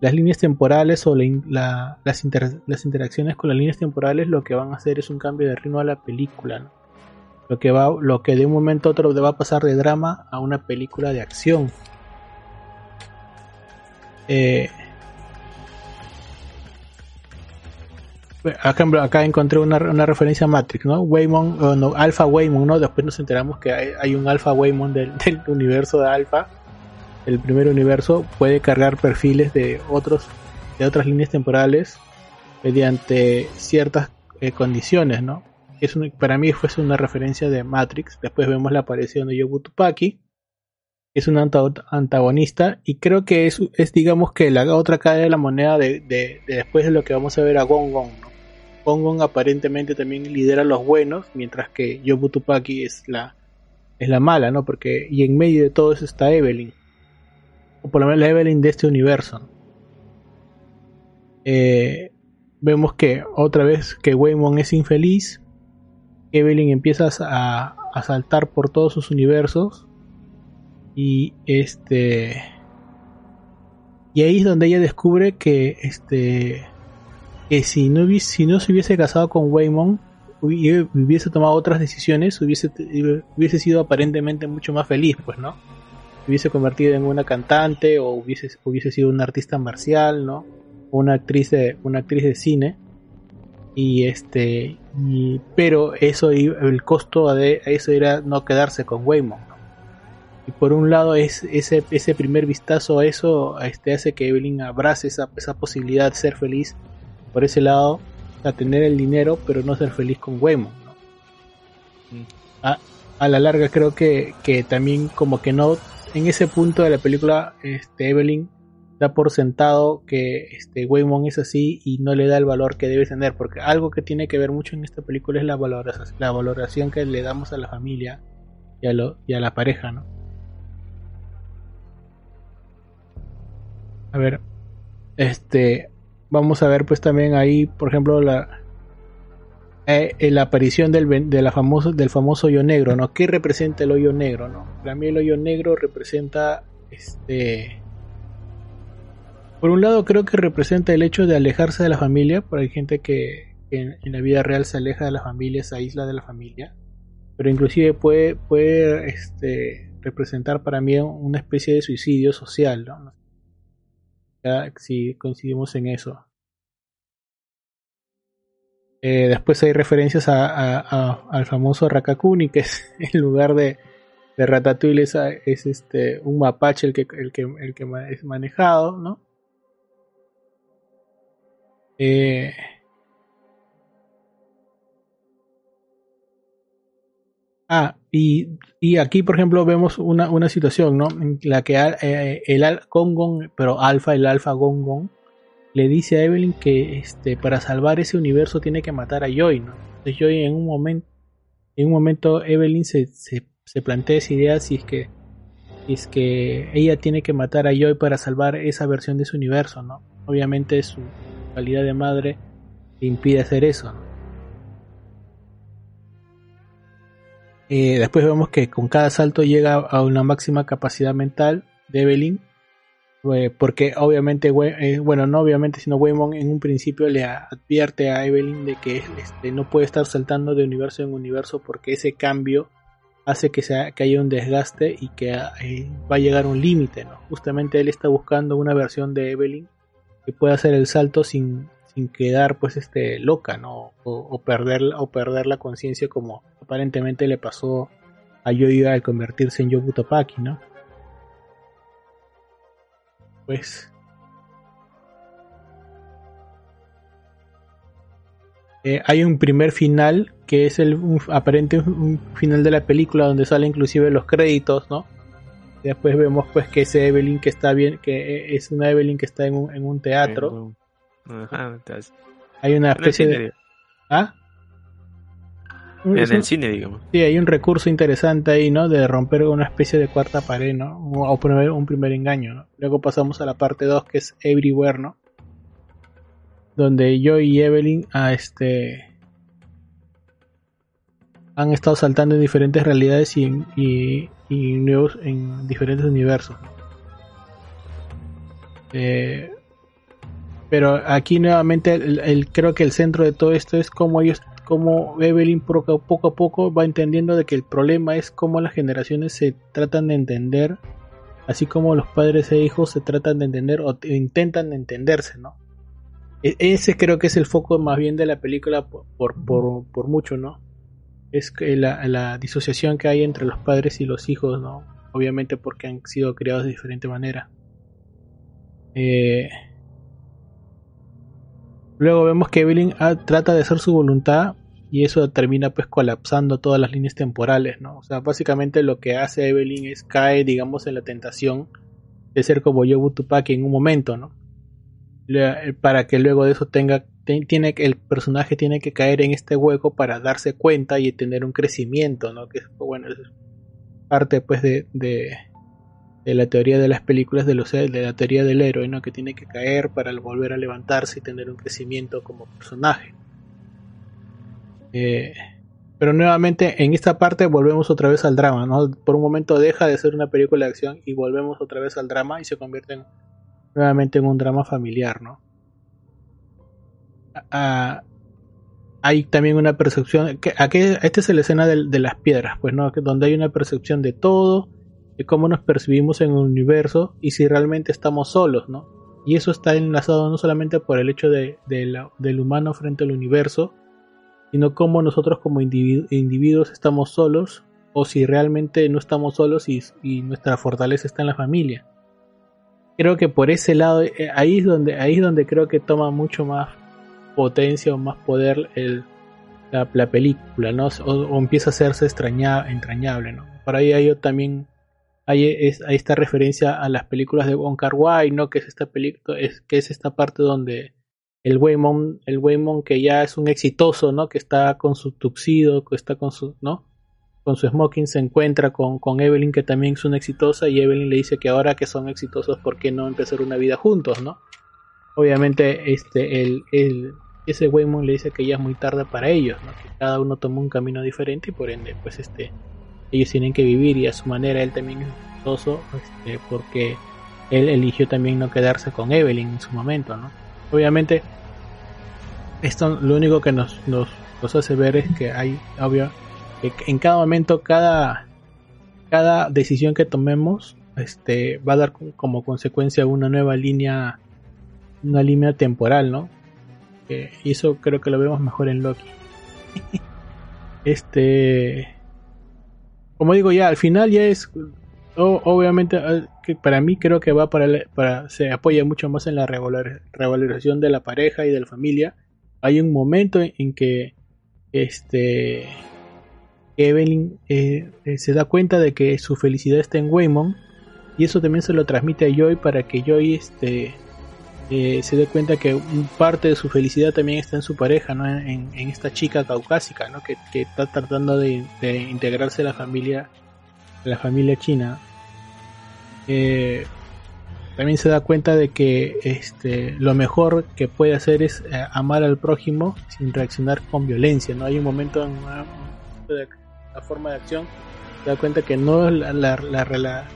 las líneas temporales o la, las, inter, las interacciones con las líneas temporales lo que van a hacer es un cambio de ritmo a la película, ¿no? Lo que, va, lo que de un momento a otro va a pasar de drama a una película de acción. Eh, acá, encontré una, una, referencia a Matrix, ¿no? Waymon, no, Alpha Waymon, ¿no? Después nos enteramos que hay, hay un Alpha Waymon del, del, universo de Alpha, el primer universo, puede cargar perfiles de otros de otras líneas temporales mediante ciertas eh, condiciones, ¿no? Es para mí fue una referencia de Matrix. Después vemos la aparición de Yobu Tupaki, es un antagonista y creo que es, digamos que la otra cara de la moneda de, de, de, después de lo que vamos a ver a Gong Gong. ¿no? Gong Gong aparentemente también lidera a los buenos, mientras que Yobu Tupaki es la, es la mala, ¿no? Porque, y en medio de todo eso está Evelyn. O por lo menos la Evelyn de este universo. Eh, vemos que otra vez que Waymon es infeliz. Evelyn empieza a, a saltar por todos sus universos y este. Y ahí es donde ella descubre que este. Que si no, si no se hubiese casado con Waymon hubiese tomado otras decisiones, hubiese, hubiese sido aparentemente mucho más feliz, pues, ¿no? Hubiese convertido en una cantante o hubiese, hubiese sido una artista marcial, ¿no? Una actriz de, una actriz de cine. Y este, y, pero eso, el costo de eso era no quedarse con Waymon y por un lado es ese, ese primer vistazo a eso este, hace que Evelyn abrace esa, esa posibilidad de ser feliz por ese lado, a tener el dinero, pero no ser feliz con Wemo. ¿no? Mm. A, a, la larga creo que, que también como que no, en ese punto de la película, este, Evelyn da por sentado que este Waymon es así y no le da el valor que debe tener, porque algo que tiene que ver mucho en esta película es la valoración, la valoración que le damos a la familia y a, lo, y a la pareja, ¿no? A ver, este, vamos a ver pues también ahí, por ejemplo, la, eh, la aparición del, de la famoso, del famoso hoyo negro, ¿no? ¿Qué representa el hoyo negro, no? Para mí el hoyo negro representa, este, por un lado creo que representa el hecho de alejarse de la familia, porque hay gente que, en, la vida real se aleja de la familia, se aísla de la familia, pero inclusive puede, puede, este, representar para mí una especie de suicidio social, ¿no? Ya, si coincidimos en eso. Eh, después hay referencias a, al famoso Rakakuni, que es en lugar de, de Ratatouille es, es, este un mapache el que, el que, el que es manejado, ¿no? Eh, ah, y, y, aquí, por ejemplo, vemos una, una situación, ¿no? En la que eh, el Gongon, pero Alfa, el Alfa Gongon, le dice a Evelyn que este, para salvar ese universo tiene que matar a Joy, ¿no? Entonces Joy en un momento, en un momento Evelyn se, se, se plantea esa idea si es que si es que ella tiene que matar a Joy para salvar esa versión de su universo, ¿no? Obviamente su calidad de madre le impide hacer eso. Eh, después vemos que con cada salto llega a una máxima capacidad mental de Evelyn. Eh, porque obviamente, eh, bueno, no obviamente, sino Waymon en un principio le advierte a Evelyn de que este, no puede estar saltando de universo en universo porque ese cambio hace que, sea, que haya un desgaste y que va a llegar un límite. ¿no? Justamente él está buscando una versión de Evelyn que pueda hacer el salto sin, sin quedar pues este loca, ¿no? O, perder, o perder la conciencia como aparentemente le pasó a Yoyo al convertirse en Yobu Topaki, ¿no? Pues eh, hay un primer final que es el aparente un final de la película donde sale inclusive los créditos, ¿no? Después vemos pues que ese Evelyn que está bien, que es una Evelyn que está en un, en un teatro. Hay una especie de... ¿Ah? En el cine, digamos. Sí, hay un recurso interesante ahí, ¿no? De romper una especie de cuarta pared, ¿no? O poner un primer engaño, ¿no? Luego pasamos a la parte 2, que es Everywhere, ¿no? Donde yo y Evelyn a ah, este han estado saltando en diferentes realidades y, y, y nuevos en diferentes universos. Eh, pero aquí nuevamente el, creo que el centro de todo esto es cómo ellos, cómo Evelyn poco a poco va entendiendo de que el problema es cómo las generaciones se tratan de entender, así como los padres e hijos se tratan de entender o intentan entenderse, ¿no? E, ese creo que es el foco más bien de la película por, por, por mucho, ¿no? Es la, la, disociación que hay entre los padres y los hijos, ¿no? Obviamente porque han sido criados de diferente manera. Eh, Luego vemos que Evelyn ah, trata de hacer su voluntad y eso termina pues colapsando todas las líneas temporales, ¿no? O sea, básicamente lo que hace Evelyn es cae, digamos, en la tentación de ser como Yobu Tupac en un momento, ¿no? Eh, para que luego de eso tenga, el personaje tiene que caer en este hueco para darse cuenta y tener un crecimiento, ¿no? Que bueno, es parte pues de, de la teoría de las películas de, los, de la teoría del héroe, ¿no? que tiene que caer para volver a levantarse y tener un crecimiento como personaje. Eh, pero nuevamente en esta parte volvemos otra vez al drama, ¿no? Por un momento deja de ser una película de acción y volvemos otra vez al drama y se convierte nuevamente en un drama familiar, ¿no? Hay también una percepción, que, esta es la escena de, las piedras, pues, ¿no? Donde hay una percepción de todo, de cómo nos percibimos en el universo y si realmente estamos solos, ¿no? Y eso está enlazado no solamente por el hecho de, del humano frente al universo, sino cómo nosotros como individuos estamos solos o si realmente no estamos solos y, nuestra fortaleza está en la familia. Creo que por ese lado, eh, ahí es donde, ahí es donde creo que toma mucho más potencia o más poder el, la, película, ¿no? O, empieza a hacerse entrañable, ¿no? Por ahí hay también hay, es, esta referencia a las películas de Wong Kar Wai, ¿no? Que es esta película, es, que es esta parte donde el Waymon, el Waymon que ya es un exitoso, ¿no? Que está con su tuxido, que está con su, ¿no? Con su smoking se encuentra con, con Evelyn que también es una exitosa y Evelyn le dice que ahora que son exitosos, ¿por qué no empezar una vida juntos, ¿no? Obviamente este, el, ese Waymon le dice que ya es muy tarde para ellos, ¿no? Que cada uno tomó un camino diferente y por ende, pues este, ellos tienen que vivir y a su manera él también es exitoso este, porque él eligió también no quedarse con Evelyn en su momento, ¿no? Obviamente, esto lo único que nos, nos, hace ver es que hay, obvio, que en cada momento, cada, cada decisión que tomemos, este, va a dar como consecuencia una nueva línea, una línea temporal, ¿no? Y eso creo que lo vemos mejor en Loki. este, como digo ya, al final ya es, obviamente, que para mí creo que va para, para, se apoya mucho más en la revalorización de la pareja y de la familia. Hay un momento en que, este, Evelyn eh, eh, se da cuenta de que su felicidad está en Waymon y eso también se lo transmite a Joy para que Joy este, eh, se dé cuenta que parte de su felicidad también está en su pareja, ¿no? en, esta chica caucásica ¿no? que, está tratando de, integrarse a la familia, la familia china. también se da cuenta de que este, lo mejor que puede hacer es amar al prójimo sin reaccionar con violencia. ¿no? Hay un momento en una, la forma de acción, se da cuenta que no la, la, la,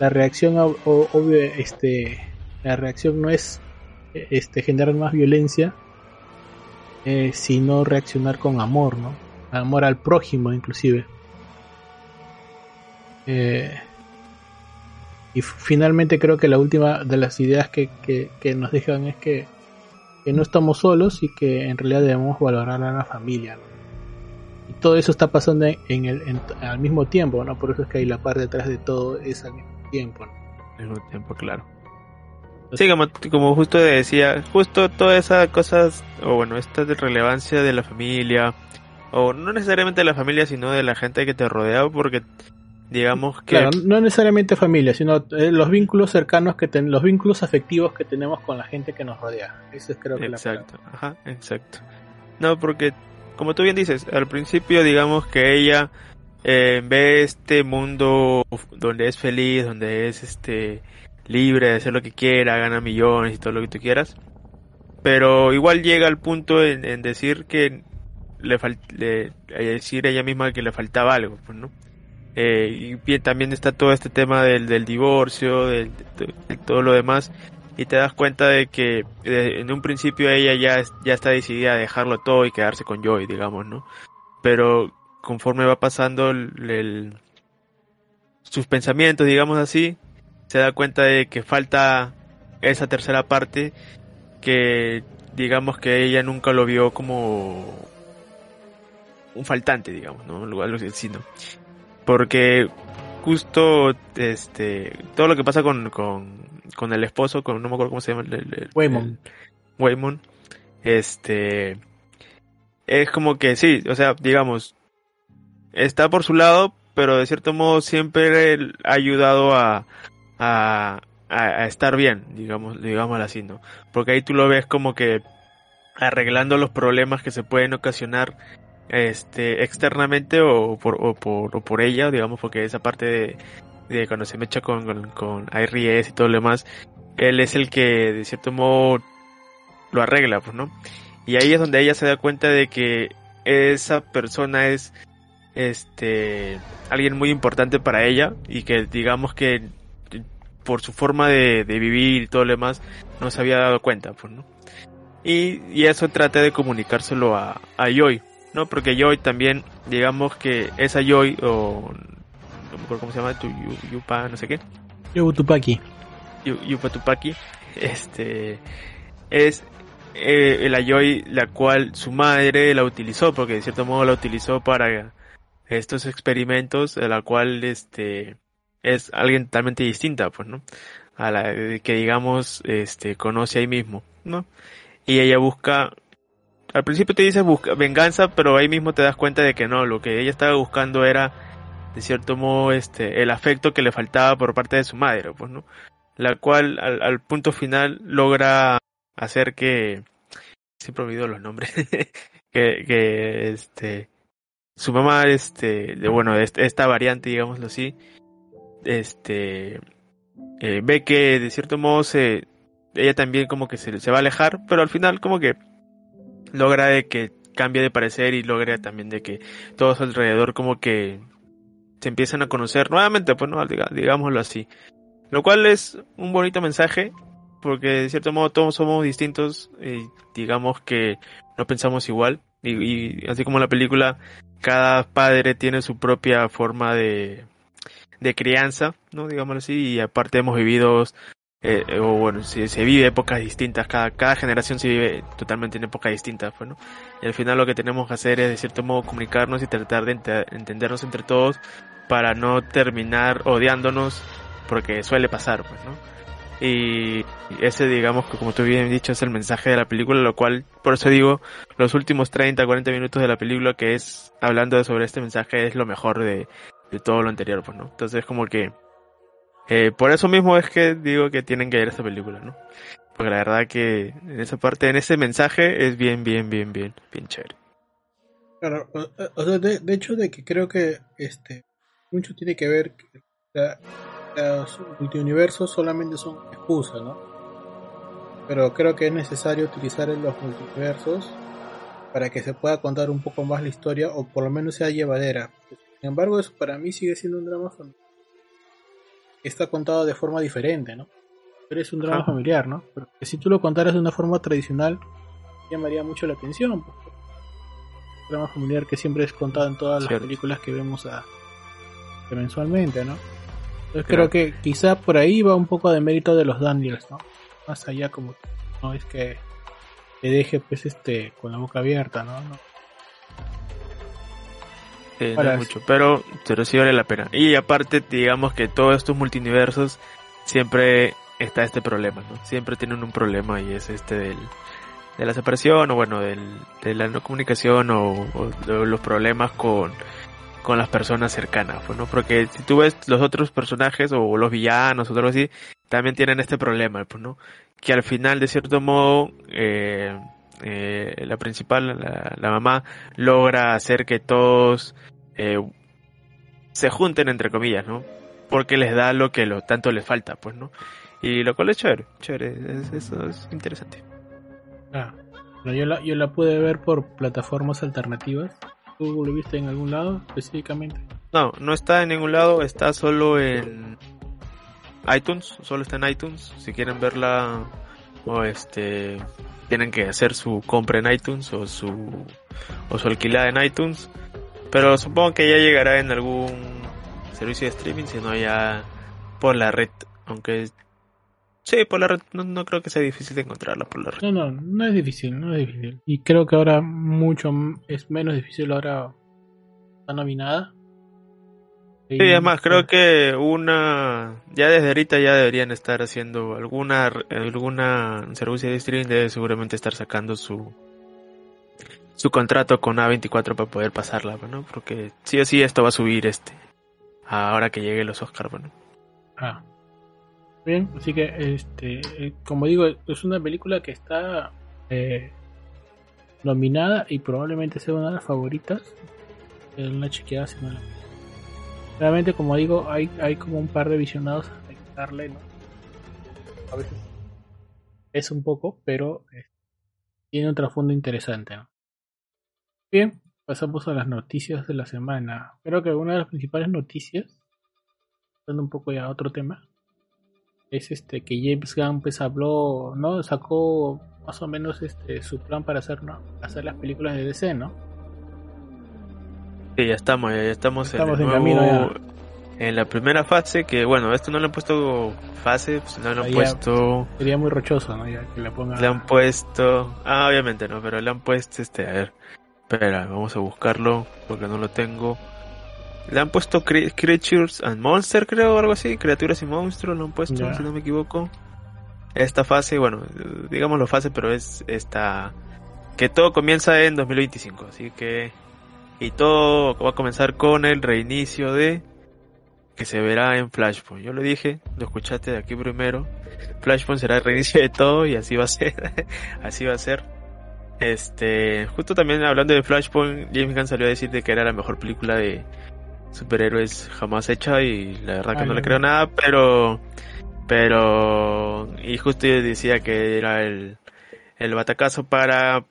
la reacción obvio, este, la reacción no es este, generar más violencia, eh, sino reaccionar con amor, ¿no? Amor al prójimo, inclusive. Eh, y finalmente creo que la última de las ideas que, que, nos dejan es que, que, no estamos solos y que en realidad debemos valorar a la familia. ¿no? todo eso está pasando en el, al mismo tiempo, ¿no? Por eso es que hay la parte detrás de todo es al mismo tiempo, Al mismo tiempo, claro. Sí, como, como justo decía, justo todas esas cosas, o bueno, esta de relevancia de la familia, o no necesariamente de la familia, sino de la gente que te rodea, porque digamos que... Claro, no necesariamente familia, sino eh, los vínculos cercanos que ten, los vínculos afectivos que tenemos con la gente que nos rodea. Eso es creo que Exacto, ajá, exacto. No, porque como tú bien dices, al principio digamos que ella eh, ve este mundo donde es feliz, donde es este libre de hacer lo que quiera, gana millones y todo lo que tú quieras. Pero igual llega al punto en, decir que le, le decir ella misma que le faltaba algo, pues, ¿no? Eh, también está todo este tema del, del divorcio, del, de todo lo demás y te das cuenta de que en un principio ella ya, ya está decidida a dejarlo todo y quedarse con Joy, digamos, ¿no? Pero conforme va pasando el, sus pensamientos, digamos así, se da cuenta de que falta esa tercera parte que digamos que ella nunca lo vio como un faltante, digamos, ¿no? Algo así, ¿no? Porque justo este todo lo que pasa con, con con el esposo, con no me acuerdo cómo se llama el, Waymon. Este es como que sí, o sea, digamos, está por su lado, pero de cierto modo siempre ha ayudado a, a, estar bien, digamos, digamos así, ¿no? Porque ahí tú lo ves como que arreglando los problemas que se pueden ocasionar este externamente o por, o por, o por ella, digamos, porque esa parte de, cuando se mecha con, con, con y todo lo demás, él es el que de cierto modo lo arregla, pues, ¿no? Y ahí es donde ella se da cuenta de que esa persona es este alguien muy importante para ella y que digamos que por su forma de, vivir y todo lo demás no se había dado cuenta, pues, ¿no? Y, y eso trata de comunicárselo a, a Joy, ¿no? Porque Joy también, digamos que esa Joy, o no me acuerdo cómo se llama, tu Yupa, no sé qué. Yubutupaki. Yupa Tupaki, este, es eh, el Ayoy la cual su madre la utilizó, porque de cierto modo la utilizó para estos experimentos, de la cual este es alguien totalmente distinta, pues, ¿no? A la que digamos, este, conoce ahí mismo, ¿no? Y ella busca, al principio te dice busca venganza, pero ahí mismo te das cuenta de que no, lo que ella estaba buscando era de cierto modo este el afecto que le faltaba por parte de su madre pues no la cual al, punto final logra hacer que siempre olvido los nombres que, que este su mamá este de bueno esta variante digámoslo así este eh, ve que de cierto modo se ella también como que se, se va a alejar pero al final como que logra de que cambie de parecer y logra también de que todos alrededor como que se empiezan a conocer nuevamente, pues no, digámoslo así. Lo cual es un bonito mensaje, porque de cierto modo todos somos distintos y digamos que no pensamos igual. Y, así como la película, cada padre tiene su propia forma de, de crianza, ¿no? Digámoslo así, y aparte hemos vivido eh, o bueno, se, se, vive épocas distintas, cada, cada generación se vive totalmente en épocas distintas, pues, Y al final lo que tenemos que hacer es de cierto modo comunicarnos y tratar de entendernos entre todos para no terminar odiándonos porque suele pasar, pues, ¿no? y ese digamos que como tú bien dicho es el mensaje de la película, lo cual por eso digo los últimos 30, 40 minutos de la película que es hablando sobre este mensaje es lo mejor de, de todo lo anterior, pues, ¿no? Entonces como que eh, por eso mismo es que digo que tienen que ver esta película, ¿no? Porque la verdad que en esa parte, en ese mensaje es bien, bien, bien, bien, bien chévere. Claro, o, sea, de, hecho de que creo que este mucho tiene que ver que los multiuniversos solamente son excusas, ¿no? Pero creo que es necesario utilizar los multiversos para que se pueda contar un poco más la historia o por lo menos sea llevadera. Sin embargo, eso para mí sigue siendo un drama familiar está contado de forma diferente, ¿no? Pero es un drama familiar, ¿no? Pero si tú lo contaras de una forma tradicional, llamaría mucho la atención. Pues. Un drama familiar que siempre es contado en todas las películas que vemos a, mensualmente, ¿no? Entonces creo que quizá por ahí va un poco de mérito de los Daniels, ¿no? Más allá como no es que te deje pues este con la boca abierta, ¿no? Mucho, pero, pero sí vale la pena. Y aparte, digamos que todos estos multiversos siempre está este problema, ¿no? Siempre tienen un problema y es este del, de la separación o bueno, del, de la no comunicación o, los problemas con, con las personas cercanas, pues, ¿no? Porque si tú ves los otros personajes o los villanos o algo así, también tienen este problema, pues, ¿no? Que al final, de cierto modo, eh, eh, la principal, la, mamá, logra hacer que todos eh, se junten entre comillas, ¿no? Porque les da lo que lo tanto les falta, pues, ¿no? Y lo cual es chévere, chévere, eso es interesante. Ah, yo la, yo la pude ver por plataformas alternativas. ¿Tú lo viste en algún lado específicamente? No, no está en ningún lado, está solo en iTunes, solo está en iTunes. Si quieren verla o este tienen que hacer su compra en iTunes o su o su alquilada en iTunes pero supongo que ya llegará en algún servicio de streaming, si no ya por la red. Aunque sí, por la red no, creo que sea difícil de encontrarla por la red. No, no, no es difícil, no es difícil. Y creo que ahora mucho es menos difícil ahora está nominada. Sí, además creo que una ya desde ahorita ya deberían estar haciendo alguna alguna servicio de streaming debe seguramente estar sacando su su contrato con A24 para poder pasarla, ¿no? Porque sí o sí esto va a subir este ahora que llegue los Oscars, bueno. Ah. Bien, así que este eh, como digo, es una película que está eh, nominada y probablemente sea una de las favoritas. Es una chequeada semana. Realmente como digo, hay, hay como un par de visionados a darle, ¿no? A veces es un poco, pero eh, tiene un trasfondo interesante, ¿no? Bien, pasamos a las noticias de la semana. Creo que una de las principales noticias, dando un poco ya a otro tema, es este que James Gunn pues habló, ¿no? Sacó más o menos este su plan para hacer, ¿no? hacer las películas de DC, ¿no? Sí, ya estamos, ya estamos, en, camino En la primera fase, que bueno, esto no le han puesto fase, pues no le han puesto... Sería muy rochoso, ¿no? Ya que le Le han puesto... Ah, obviamente no, pero le han puesto este, a ver... Espera, vamos a buscarlo porque no lo tengo. Le han puesto Creatures and Monsters, creo, o algo así. Criaturas y monstruos lo han puesto, si no me equivoco. Esta fase, bueno, digámoslo fase, pero es esta. Que todo comienza en 2025, así que. Y todo va a comenzar con el reinicio de. Que se verá en Flashpoint. Yo lo dije, lo escuchaste de aquí primero. Flashpoint será el reinicio de todo y así va a ser. así va a ser. Este, justo también hablando de Flashpoint, James Gunn salió a decir que era la mejor película de superhéroes jamás hecha y la verdad que no le creo nada, pero pero y justo decía que era el el batacazo para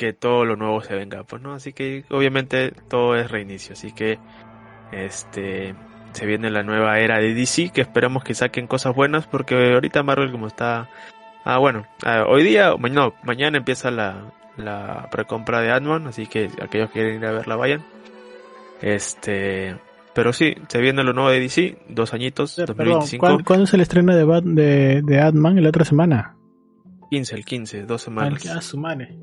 que todo lo nuevo se venga, pues no, así que obviamente todo es reinicio, así que este se viene la nueva era de DC que esperamos que saquen cosas buenas porque ahorita Marvel como está Ah, bueno, ah, hoy día, no, mañana empieza la, la precompra de Ant-Man, así que aquellos que quieren ir a verla vayan. Este, pero sí, se viene lo nuevo de DC, dos añitos, 2025. ¿cuándo, ¿cuándo, es el estreno de, de, de Ant-Man? ¿La otra semana? 15, el 15, dos semanas. Ah, su madre.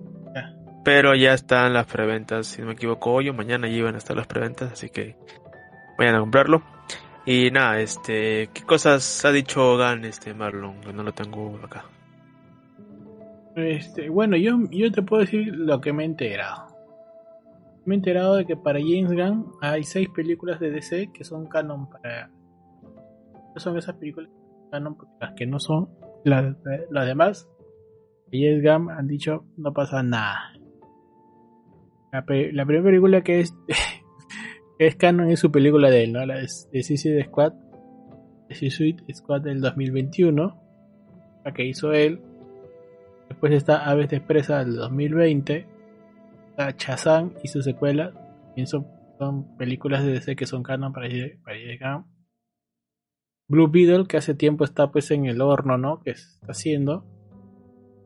Pero ya están las preventas, si no me equivoco, hoy o mañana ya iban a estar las preventas, así que vayan a comprarlo. Y nada, este, ¿qué cosas ha dicho Gan, este Marlon? Que no lo tengo acá. Este, bueno, yo, yo te puedo decir lo que me he enterado. Me he enterado de que para James Gunn hay seis películas de DC que son canon para. Son esas películas canon porque las que no son. Las, las demás, James Gunn han dicho no pasa nada. La, primera película que es es canon es su película de él, ¿no? La de, de Suicide Squad. De Suicide Squad del 2021. La que hizo él. Después está Aves de Expresa del 2020. Está Chazán y su secuela. Son, son películas de DC que son canon para, para llegar. Blue Beetle, que hace tiempo está pues en el horno, ¿no? Que está haciendo.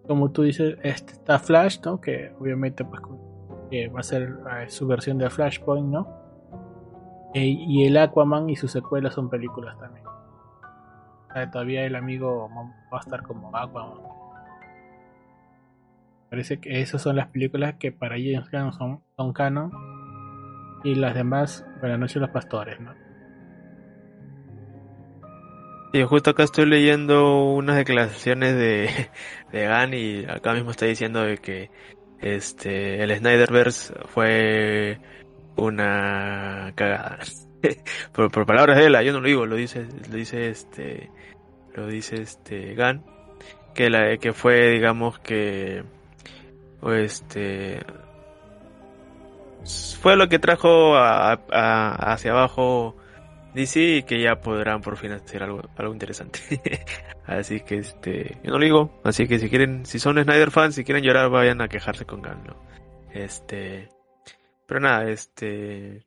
Como tú dices, este, está Flash, ¿no? Que obviamente pues que va a ser eh, su versión de Flashpoint, ¿no? E, y el Aquaman y su secuela son películas también. todavía el amigo va a estar como Aquaman. Parece que esas son las películas que para James Gunn son, son canon. Y las demás, para Noche de los Pastores, ¿no? Y justo acá estoy leyendo unas declaraciones de, de Gunn y acá mismo está diciendo de que este el Snyderverse fue una cagada. por, palabras de él, yo no lo digo, lo dice, lo dice este, lo dice este Gan, que la que fue, digamos que, este, fue lo que trajo a, hacia abajo DC y que ya podrán por fin hacer algo, algo interesante. así que este, yo no lo digo, así que si quieren, si son Snyder fans, si quieren llorar, vayan a quejarse con Gan, ¿no? Este, pero nada, este.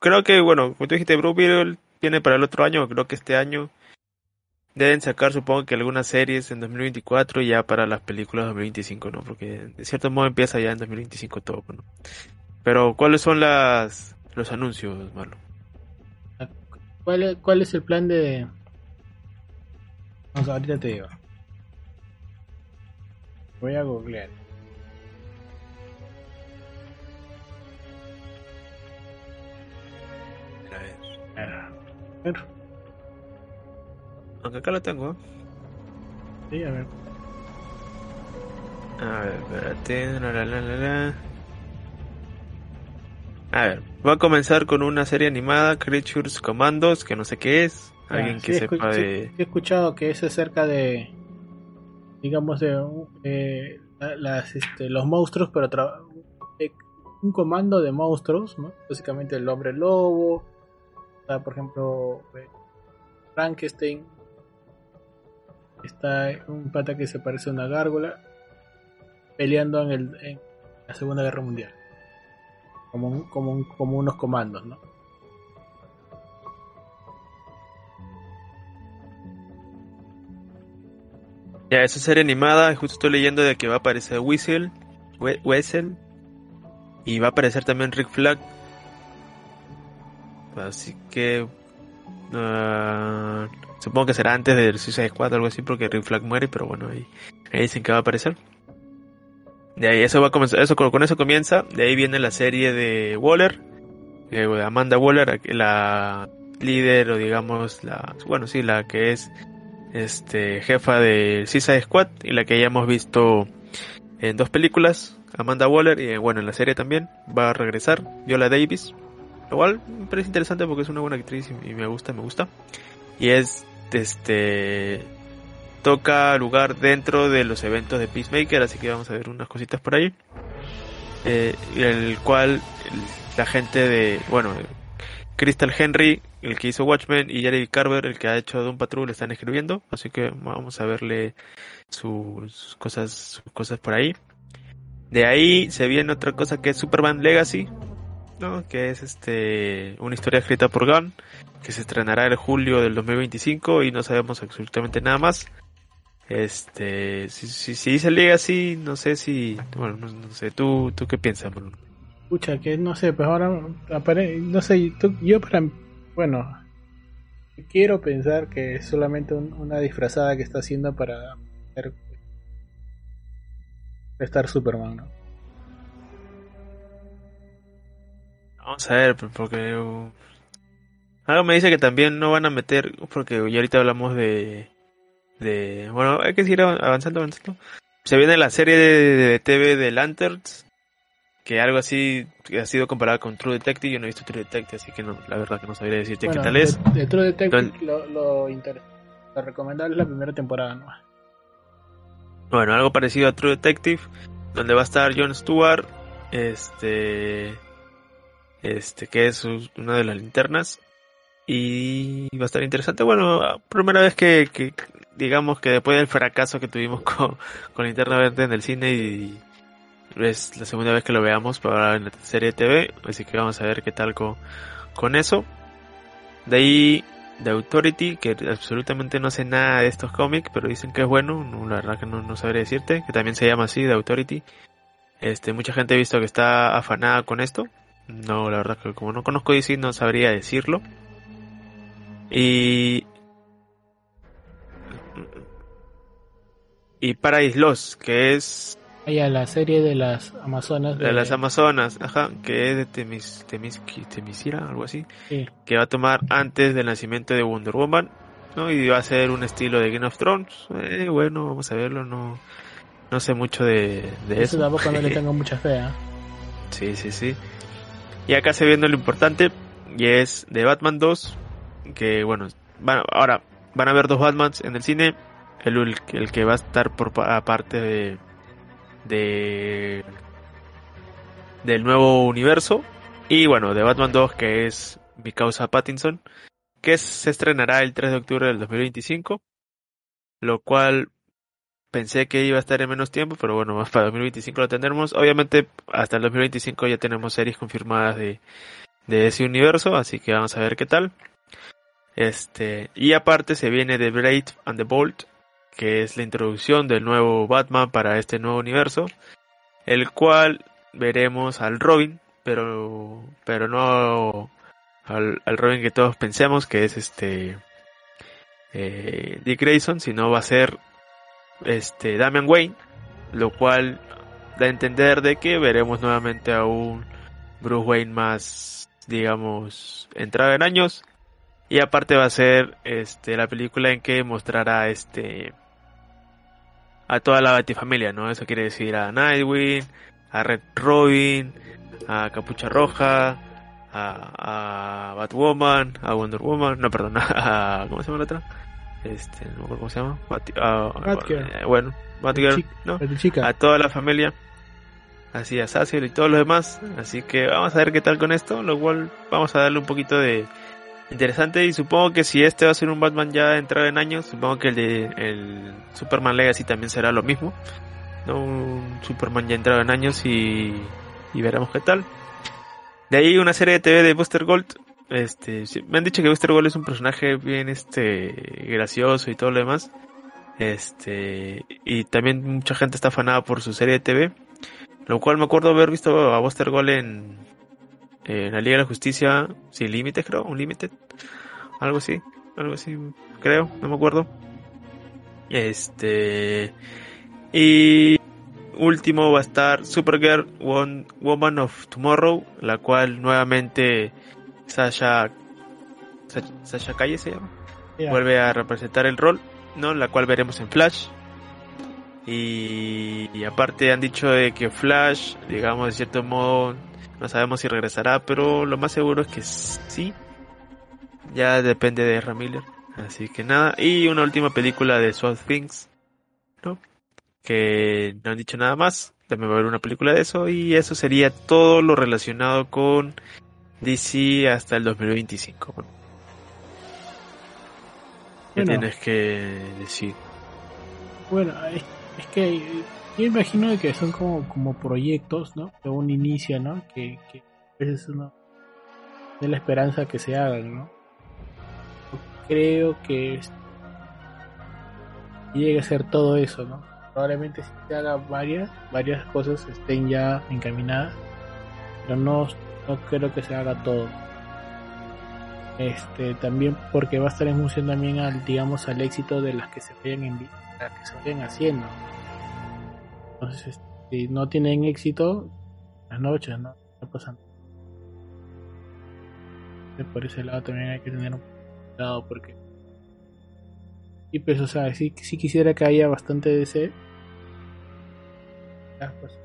Creo que, bueno, como tú dijiste, Beetle viene para el otro año. Creo que este año deben sacar, supongo que algunas series en 2024 y ya para las películas 2025, ¿no? Porque de cierto modo empieza ya en 2025 todo, ¿no? Pero, ¿cuáles son las los anuncios, Marlon? ¿Cuál, ¿Cuál es el plan de.? Vamos, ahorita te digo. Voy a googlear. ver. Aunque acá lo tengo. Sí, a ver. A ver, espérate. La, la, la, la, A ver, voy a comenzar con una serie animada, Creatures Commandos, que no sé qué es. Ah, Alguien que sepa de. he escuchado que es acerca de. Digamos, de. Eh, las, este, los monstruos, pero un comando de monstruos, ¿no? Básicamente el hombre lobo, por ejemplo, eh, Frankenstein. Está un pata que se parece a una gárgola peleando en, el, la Segunda Guerra Mundial. Como, como, como unos comandos, ¿no? Ya, esa serie animada, justo estoy leyendo de que va a aparecer Whistle, Wessel, y va a aparecer también Rick Flag Así que. Uh, supongo que será antes del Suicide Squad o algo así, porque Rick Flag muere, pero bueno, ahí, dicen que va a aparecer. De ahí eso va a comenzar, eso con, eso comienza. De ahí viene la serie de Waller, eh, Amanda Waller, la líder o digamos la, bueno sí, la que es este jefa de Suicide Squad y la que ya hemos visto en dos películas, Amanda Waller y bueno en la serie también va a regresar Viola Davis Igual me parece interesante porque es una buena actriz y, me gusta, me gusta. Y es, este, toca lugar dentro de los eventos de Peacemaker, así que vamos a ver unas cositas por ahí. Eh, el cual la gente de, bueno, Crystal Henry, el que hizo Watchmen, y Jerry Carver, el que ha hecho Doom Patrol, están escribiendo, así que vamos a verle sus cosas, sus cosas por ahí. De ahí se viene otra cosa que es Superman Legacy, que es este una historia escrita por Gunn, que se estrenará en julio del 2025 y no sabemos absolutamente nada más. Este, si, si, si se liga así, no sé si, bueno, no, sé, ¿tú, tú qué piensas, Bruno? Escucha, que no sé, pues ahora, no sé, yo para, bueno, quiero pensar que es solamente una disfrazada que está haciendo para estar Superman, ¿no? Vamos a ver, porque. Uh, Algo me dice que también no van a meter, porque ya ahorita hablamos de, de, bueno, hay que seguir avanzando, avanzando. Se viene la serie de, TV de Lanterns, que algo así ha sido comparado con True Detective. Yo no he visto True Detective, así que no, la verdad que no sabría decirte qué tal es. De, True Detective lo, lo, lo recomendable es la primera temporada ¿no? Bueno, algo parecido a True Detective, donde va a estar Jon Stewart, este, este, que es una de las linternas, y va a estar interesante. Bueno, primera vez que, que digamos que después del fracaso que tuvimos con, con Linterna Verde en el cine y es la segunda vez que lo veamos para en la serie TV, así que vamos a ver qué tal con, con eso. De ahí The Authority, que absolutamente no sé nada de estos cómics, pero dicen que es bueno, no, la verdad que no, no sabría decirte, que también se llama así, The Authority. Este, mucha gente ha visto que está afanada con esto. No, la verdad que como no conozco DC no sabría decirlo. Y y Paradise Lost, que es a la serie de las Amazonas. De, las Amazonas, ajá, que es de Temis, Temis, Temisira, algo así. Que va a tomar antes del nacimiento de Wonder Woman, ¿no? Y va a ser un estilo de Game of Thrones. Eh, bueno, vamos a verlo, no, no sé mucho de, de eso. Eso tampoco no le tengo mucha fe, ¿eh? Sí, sí, sí. Y acá se viendo lo importante, y es de Batman 2, que bueno, van, ahora van a ver dos Batmans en el cine. El, el que va a estar por aparte de de del nuevo universo. Y bueno de Batman 2 que es mi causa Pattinson que se estrenará el 3 de octubre del 2025 lo cual pensé que iba a estar en menos tiempo pero bueno más para 2025 lo tendremos. Obviamente hasta el 2025 ya tenemos series confirmadas de, de ese universo así que vamos a ver qué tal. Este y aparte se viene The Brave and the Bolt que es la introducción del nuevo Batman para este nuevo universo, el cual veremos al Robin, pero pero no al, Robin que todos pensemos que es este eh, Dick Grayson, sino va a ser este Damian Wayne, lo cual da a entender de que veremos nuevamente a un Bruce Wayne más digamos entrado en años y aparte va a ser este la película en que mostrará este a toda la Batifamilia, ¿no? Eso quiere decir a Nightwing, a Red Robin, a Capucha Roja, a, a Batwoman, a Wonder Woman, no, perdón, a, ¿cómo se llama la otra? Este, no cómo se llama. Eh, bueno, Batgirl, ¿no? A toda la familia. Así a Saciel y todos los demás. Así que vamos a ver qué tal con esto. Lo cual vamos a darle un poquito de, interesante y supongo que si este va a ser un Batman ya entrado en años, supongo que el de el Superman Legacy también será lo mismo. ¿no? Un Superman ya entrado en años y, y veremos qué tal. De ahí una serie de TV de Buster Gold. Este, me han dicho que Buster Gold es un personaje bien este gracioso y todo lo demás. Este, y también mucha gente está afanada por su serie de TV. Lo cual me acuerdo haber visto a Buster Gold en en la Liga de la Justicia sin límites, creo, un límite, algo así, algo así, creo, no me acuerdo. Este y último va a estar Supergirl One, Woman of Tomorrow, la cual nuevamente Sasha Sasha, Calle se llama, vuelve a representar el rol, ¿no? La cual veremos en Flash. Y, y aparte han dicho de que Flash, digamos de cierto modo, no sabemos si regresará, pero lo más seguro es que sí. Ya depende de Ramiller. Así que nada. Y una última película de Swamp Things. ¿no? Que no han dicho nada más. También va a haber una película de eso. Y eso sería todo lo relacionado con DC hasta el 2025. Bueno. ¿Qué tienes que decir? Bueno, es, es que yo imagino que son como, como proyectos, ¿no? De un inicio, ¿no? Que, que a veces uno de la esperanza que se hagan, ¿no? creo que llegue a ser todo eso, ¿no? Probablemente si se haga varias, varias cosas estén ya encaminadas, pero no, no creo que se haga todo. Este, también porque va a estar en función también al, digamos, al éxito de las que se vayan en las que se vayan haciendo. Entonces, si no tienen éxito, las noches, ¿no? No pasa por ese lado también hay que tener un cuidado porque y pues o sea sí, sí quisiera que haya bastante DC pues,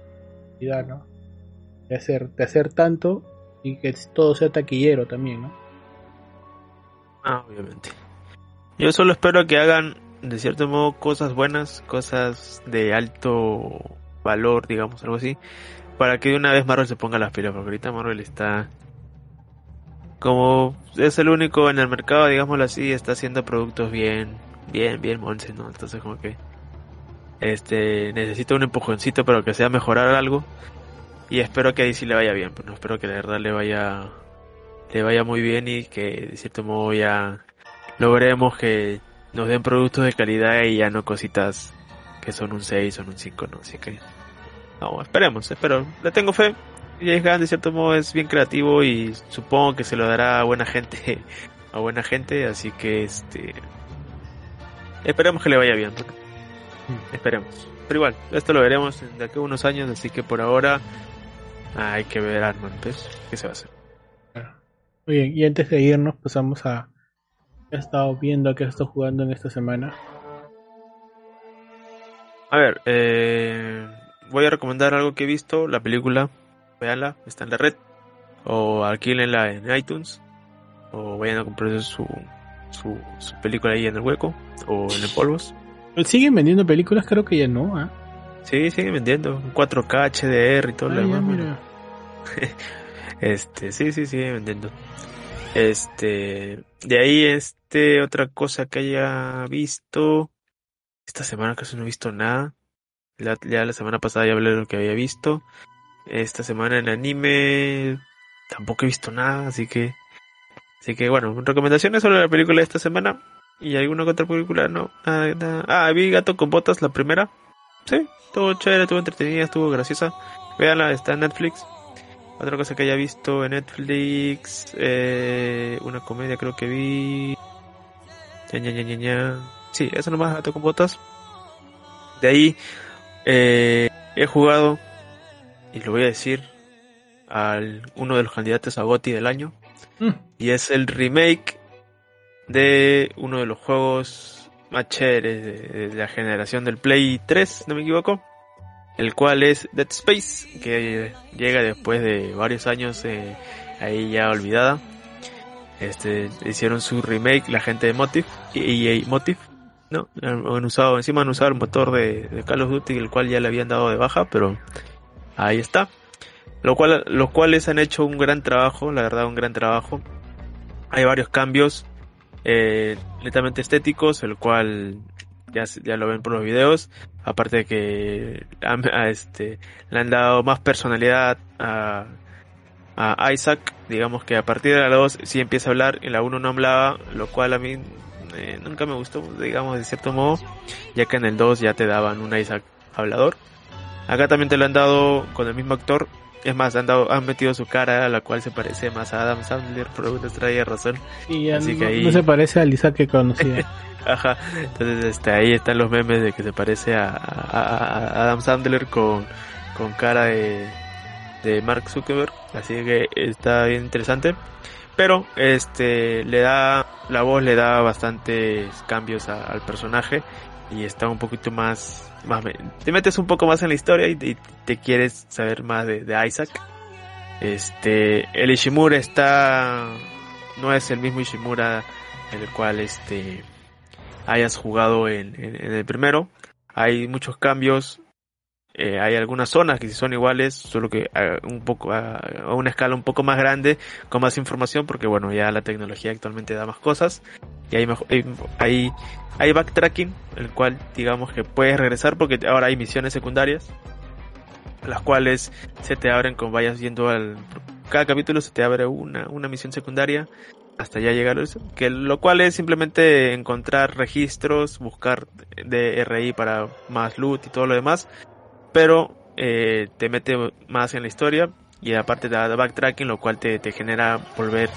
¿no? de hacer de hacer tanto y que todo sea taquillero también no ah obviamente yo solo espero que hagan de cierto modo cosas buenas cosas de alto valor digamos algo así para que de una vez Marvel se ponga las pilas porque ahorita Marvel está como es el único en el mercado, digámoslo así, está haciendo productos bien, bien, bien monce, ¿no? Entonces como que este necesito un empujoncito para que sea mejorar algo y espero que ahí sí le vaya bien, pues no espero que de verdad le vaya le vaya muy bien y que de cierto modo ya logremos que nos den productos de calidad y ya no cositas que son un 6 o un 5, ¿no? Así que vamos, esperemos, espero, le tengo fe. James Gunn de cierto modo es bien creativo y supongo que se lo dará a buena gente a buena gente así que este esperemos que le vaya bien esperemos. Pero igual esto lo veremos de aquí a unos años así que por ahora hay que ver Arman pues qué se va a hacer muy bien y antes de irnos pasamos a he estado viendo que he estado jugando en esta semana a ver eh, voy a recomendar algo que he visto la película véanla, está en la red, o alquílenla en iTunes, o vayan a comprar su, su, película ahí en el hueco, o en el polvos. ¿Siguen vendiendo películas? Creo que ya no, ¿ah? Sí, siguen vendiendo, 4K, HDR y todo lo ah, demás. este, sí, sí, siguen vendiendo. Este, de ahí, este, otra cosa que haya visto. Esta semana casi no he visto nada. ya la semana pasada ya hablé de lo que había visto. Esta semana en anime tampoco he visto nada, así que así que bueno, recomendaciones sobre la película de esta semana y alguna otra película no. Ah, vi Gato con botas la primera. Sí, estuvo chévere, estuvo entretenida, estuvo graciosa. Véanla, está en Netflix. Otra cosa que haya visto en Netflix, eh, una comedia creo que vi. Ya, ya, ya, ya, Sí, eso nomás, Gato con botas. De ahí, eh, he jugado y lo voy a decir al uno de los candidatos a GOTY del año mm. y es el remake de uno de los juegos más chéveres de, la generación del Play 3, no me equivoco, el cual es Dead Space, que llega después de varios años eh, ahí ya olvidada. Este, hicieron su remake la gente de Motive, EA Motive, ¿no? Han usado, encima han usado el motor de, de Call of Duty, el cual ya le habían dado de baja, pero Ahí está. Lo cual, los cuales han hecho un gran trabajo, la verdad, un gran trabajo. Hay varios cambios eh, netamente estéticos, el cual ya, ya lo ven por los videos. Aparte de que este, le han dado más personalidad a, a Isaac. Digamos que a partir de la 2 sí empieza a hablar, en la 1 no hablaba, lo cual a mí eh, nunca me gustó, digamos, de cierto modo, ya que en el 2 ya te daban un Isaac hablador. Acá también te lo han dado con el mismo actor. Es más, han, dado, han metido su cara, a la cual se parece más a Adam Sandler por una extraña razón. Y Así que ahí... no se parece a Lisa que conocía. Ajá, entonces este, ahí están los memes de que se parece a, Adam Sandler con, con cara de, de Mark Zuckerberg. Así que está bien interesante. Pero este le da la voz le da bastantes cambios al personaje y está un poquito más te metes un poco más en la historia y, te quieres saber más de, Isaac. Este, el Ishimura está, no es el mismo Ishimura en el cual este hayas jugado en, el primero. Hay muchos cambios. Eh, hay algunas zonas que sí son iguales, solo que un poco a, una escala un poco más grande, con más información, porque bueno, ya la tecnología actualmente da más cosas y hay, hay, hay backtracking, el cual digamos que puedes regresar porque ahora hay misiones secundarias, las cuales se te abren con vayas yendo al... Cada capítulo se te abre una, una misión secundaria hasta ya llegar a eso, que lo cual es simplemente encontrar registros, buscar DRI para más loot y todo lo demás, pero eh, te mete más en la historia y aparte te da backtracking, lo cual te, te genera volver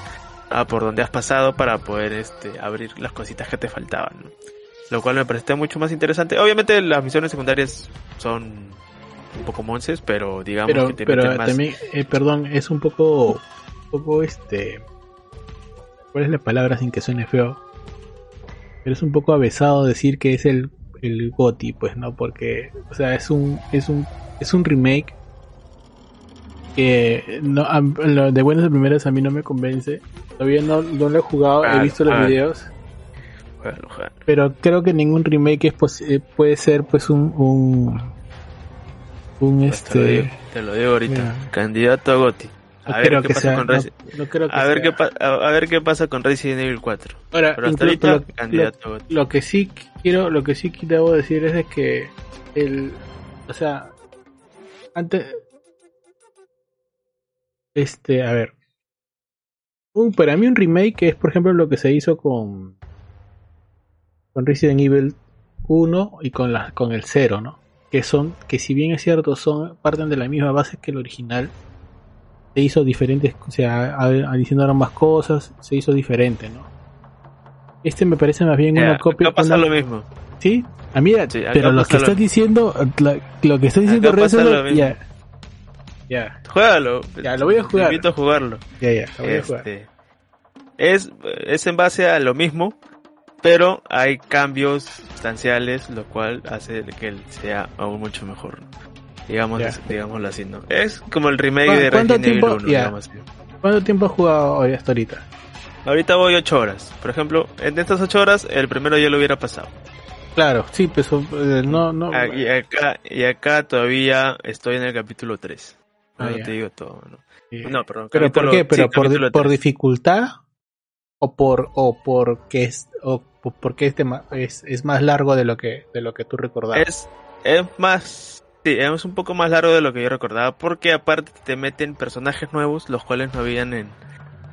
a por donde has pasado para poder este, abrir las cositas que te faltaban. Lo cual me parece mucho más interesante. Obviamente las misiones secundarias son un poco monces, pero digamos que te pero también, eh, perdón, es un poco, un poco este ¿Cuál es la palabra sin que suene feo? Pero es un poco avesado decir que es el, el GOTI, pues, ¿no? Porque, o sea, es un, es un, es un remake que no, de buenas a primeras a mí no me convence. Todavía no, no lo he jugado, he visto los videos. Pero creo que ningún remake es eh, puede ser pues un, un, un este... Te lo digo, ahorita. Candidato a GOTI. A ver, qué pasa con a, ver qué a, ver qué pasa con Resident Evil 4. Ahora, lo, candidato lo, que sí quiero, lo que sí debo decir es de que el, o sea, antes, este, a ver, un, para mí un remake es, por ejemplo, lo que se hizo con con Resident Evil 1 y con la, con el 0, ¿no? Que son, que si bien es cierto, son parten de la misma base que el original se hizo diferente, o sea, adicionaron más cosas, se hizo diferente, ¿no? Este me parece más bien una copia. Acá pasa lo mismo. Sí, a mí, pero lo que estás diciendo, lo que estás diciendo, Resident, ya. Juégalo. Ya, lo voy a jugar. Te invito a jugarlo. Ya, ya, lo voy a jugar. Este, es, es en base a lo mismo, pero hay cambios sustanciales, lo cual hace que él sea aún mucho mejor digamos, digámoslo así, ¿no? Es como el remake de Resident Evil 1, digamos ¿Cuánto tiempo has jugado hoy hasta ahorita? Ahorita voy 8 horas. Por ejemplo, en estas 8 horas, el primero ya lo hubiera pasado. Claro, sí, pues eh, no, no. Y acá, y acá todavía estoy en el capítulo 3. Ah, te digo todo, ¿no? No, perdón. ¿Pero por qué? ¿Pero por, por, dificultad? ¿O por o porque es o porque este es, es más largo de lo que de lo que tú recordabas? Es, es más Sí, es un poco más largo de lo que yo recordaba, porque aparte te meten personajes nuevos, los cuales no habían en,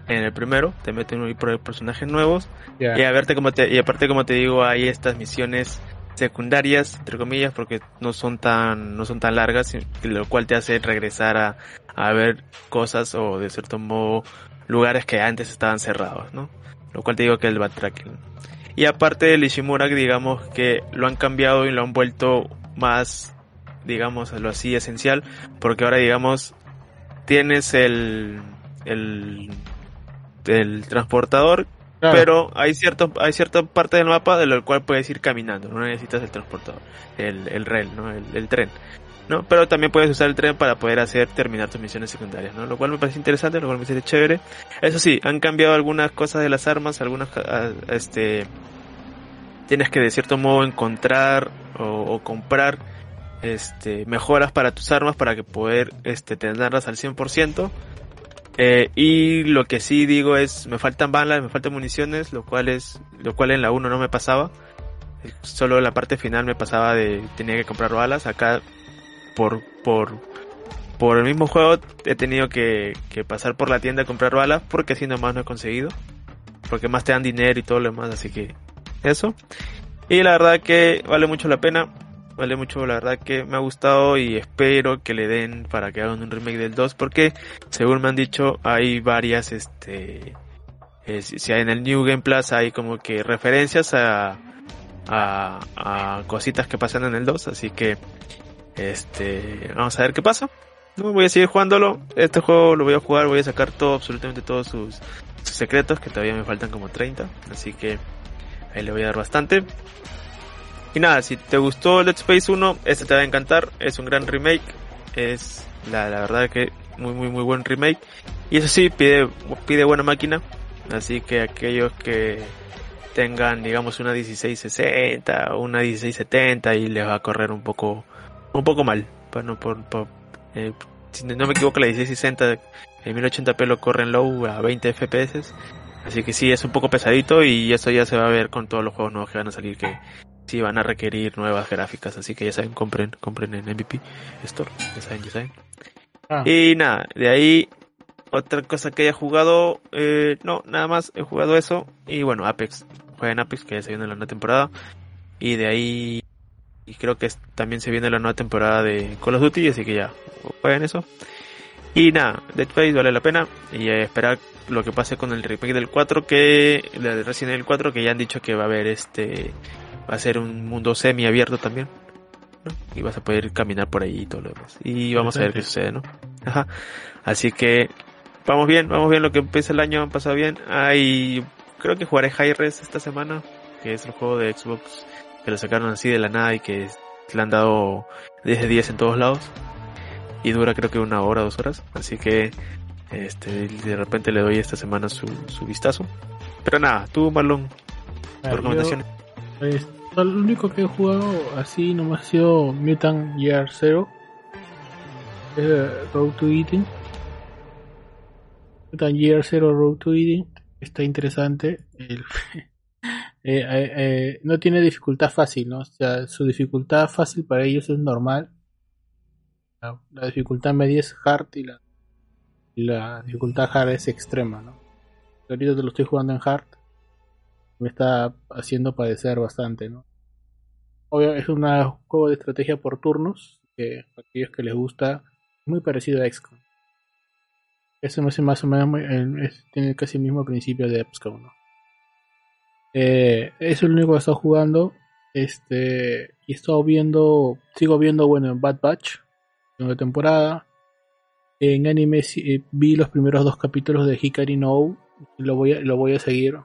en el primero, te meten personajes nuevos, y, a verte como te, y aparte como te digo, hay estas misiones secundarias, entre comillas, porque no son tan, no son tan largas, lo cual te hace regresar a, a ver cosas o de cierto modo lugares que antes estaban cerrados, ¿no? Lo cual te digo que es el backtracking. Y aparte del Ishimura, digamos que lo han cambiado y lo han vuelto más digamos, lo así esencial, porque ahora, digamos, tienes el, el, el transportador, pero hay cierto, hay cierta parte del mapa de lo cual puedes ir caminando, no necesitas el transportador, el, el rail, ¿no? El, tren. ¿no? Pero también puedes usar el tren para poder hacer terminar tus misiones secundarias, ¿no? Lo cual me parece interesante, lo cual me parece chévere. Eso sí, han cambiado algunas cosas de las armas, algunas ah, este tienes que de cierto modo encontrar o comprar este, mejoras para tus armas para que poder este, tenerlas al 100%. Eh, y lo que sí digo es, me faltan balas, me faltan municiones, lo cual es, lo cual en la 1 no me pasaba. Solo en la parte final me pasaba de, tenía que comprar balas. Acá, por, por, por el mismo juego, he tenido que, que pasar por la tienda a comprar balas, porque así nomás no he conseguido. Porque más te dan dinero y todo lo demás, así que eso. Y la verdad que vale mucho la pena vale mucho, la verdad que me ha gustado y espero que le den para que hagan un remake del 2 porque según me han dicho hay varias este si hay en el New Game Plus hay como que referencias a, a, cositas que pasan en el 2 así que este vamos a ver qué pasa. Voy a seguir jugándolo. Este juego lo voy a jugar voy a sacar todo absolutamente todos sus secretos que todavía me faltan como 30 así que ahí le voy a dar bastante y nada, si te gustó Let's Space 1, este te va a encantar. Es un gran remake. Es la, verdad que muy, muy, muy buen remake. Y eso sí, pide, pide buena máquina. Así que aquellos que tengan, digamos, una 1660 o una 1670 y les va a correr un poco, un poco mal. Bueno, por eh, si no me equivoco, la 1660 en 1080p lo corre en low a 20 FPS. Así que sí, es un poco pesadito y eso ya se va a ver con todos los juegos nuevos que van a salir que sí van a requerir nuevas gráficas, así que ya saben, compren, compren en MVP Store, ya saben, ya saben. Ah. Y nada, de ahí otra cosa que haya jugado, eh, no, nada más he jugado eso y bueno, Apex, jueguen Apex que ya se viene la nueva temporada y de ahí y creo que también se viene la nueva temporada de Call of Duty, así que ya jueguen eso. Y nada, Dead Space vale la pena y esperar lo que pase con el remake del 4 que de Resident Evil 4 que ya han dicho que va a haber este va a ser un mundo semi abierto también. Y vas a poder caminar por ahí y todo lo demás. Y vamos a ver qué sucede, ¿no? Ajá. Así que vamos bien, vamos bien, lo que empieza el año ha pasado bien. Hay, creo que jugaré Hi-Res esta semana, que es el juego de Xbox que lo sacaron así de la nada y que le han dado 10 de 10 en todos lados. Y dura creo que una hora, dos horas. Así que este, de repente le doy esta semana su, su vistazo. Pero nada, tú Marlon, tu recomendación. Lo único que he jugado así nomás ha sido Mutant Year Zero. Road to Eating. Mutant Year Zero Road to Eating. Está interesante. Eh, eh, eh, no tiene dificultad fácil, ¿no? O sea, su dificultad fácil para ellos es normal. La, la dificultad media es hard y la, y la dificultad hard es extrema, ¿no? Ahorita te lo estoy jugando en hard me está haciendo padecer bastante, ¿no? Obvio, es un juego de estrategia por turnos, que para aquellos que les gusta, muy parecido a XCOM. Eso me hace más o menos, el- es- tiene casi el mismo principio de XCOM. Eh, es lo único que he estado jugando, este, y he estado viendo, sigo viendo, bueno, en Bad Batch, segunda temporada. En anime eh, vi los primeros dos capítulos de Hikari no lo voy lo voy a seguir.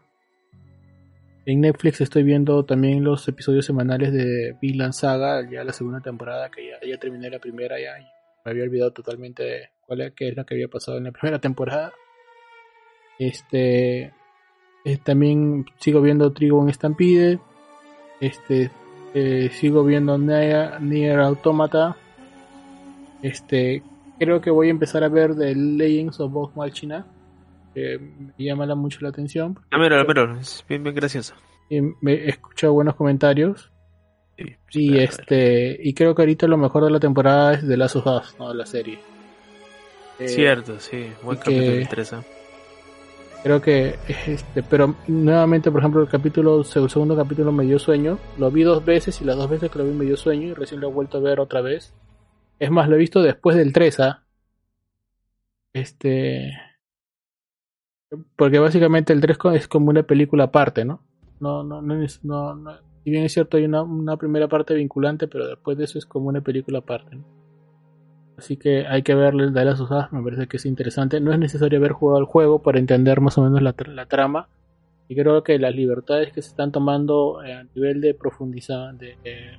En Netflix estoy viendo también los episodios semanales de Vinland Saga, ya la segunda temporada, que ya, terminé la primera, ya y me había olvidado totalmente de cuál era, qué es lo que había pasado en la primera temporada. Este eh, también sigo viendo Trigo en Stampede. Este eh, sigo viendo Nier, Nier Automata. Este creo que voy a empezar a ver The Legends of Vox Machina. Que me llama la- mucho la atención. Ah, mira, mira, es bien, bien gracioso. Y me he escuchado buenos comentarios. Sí, Y espera, este y creo que ahorita lo mejor de la temporada es The Last of Us, ¿no? La serie. Eh, Cierto, sí, buen y capítulo, que- interesa. Creo que este, pero nuevamente, por ejemplo, el capítulo, el segundo capítulo me dio sueño. Lo vi dos veces y las dos veces que lo vi me dio sueño y recién lo he vuelto a ver otra vez. Es más, lo he visto después del 3, ¿ah? Este. Porque básicamente el 3 co- es como una película aparte, ¿no? No, no, no, no, no- Si bien es cierto, hay una, una primera parte vinculante, pero después de eso es como una película aparte, ¿no? Así que hay que verle de las usadas, me parece que es interesante. No es necesario haber jugado el juego para entender más o menos la, la trama. Y creo que las libertades que se están tomando eh, a nivel de profundiza, de eh,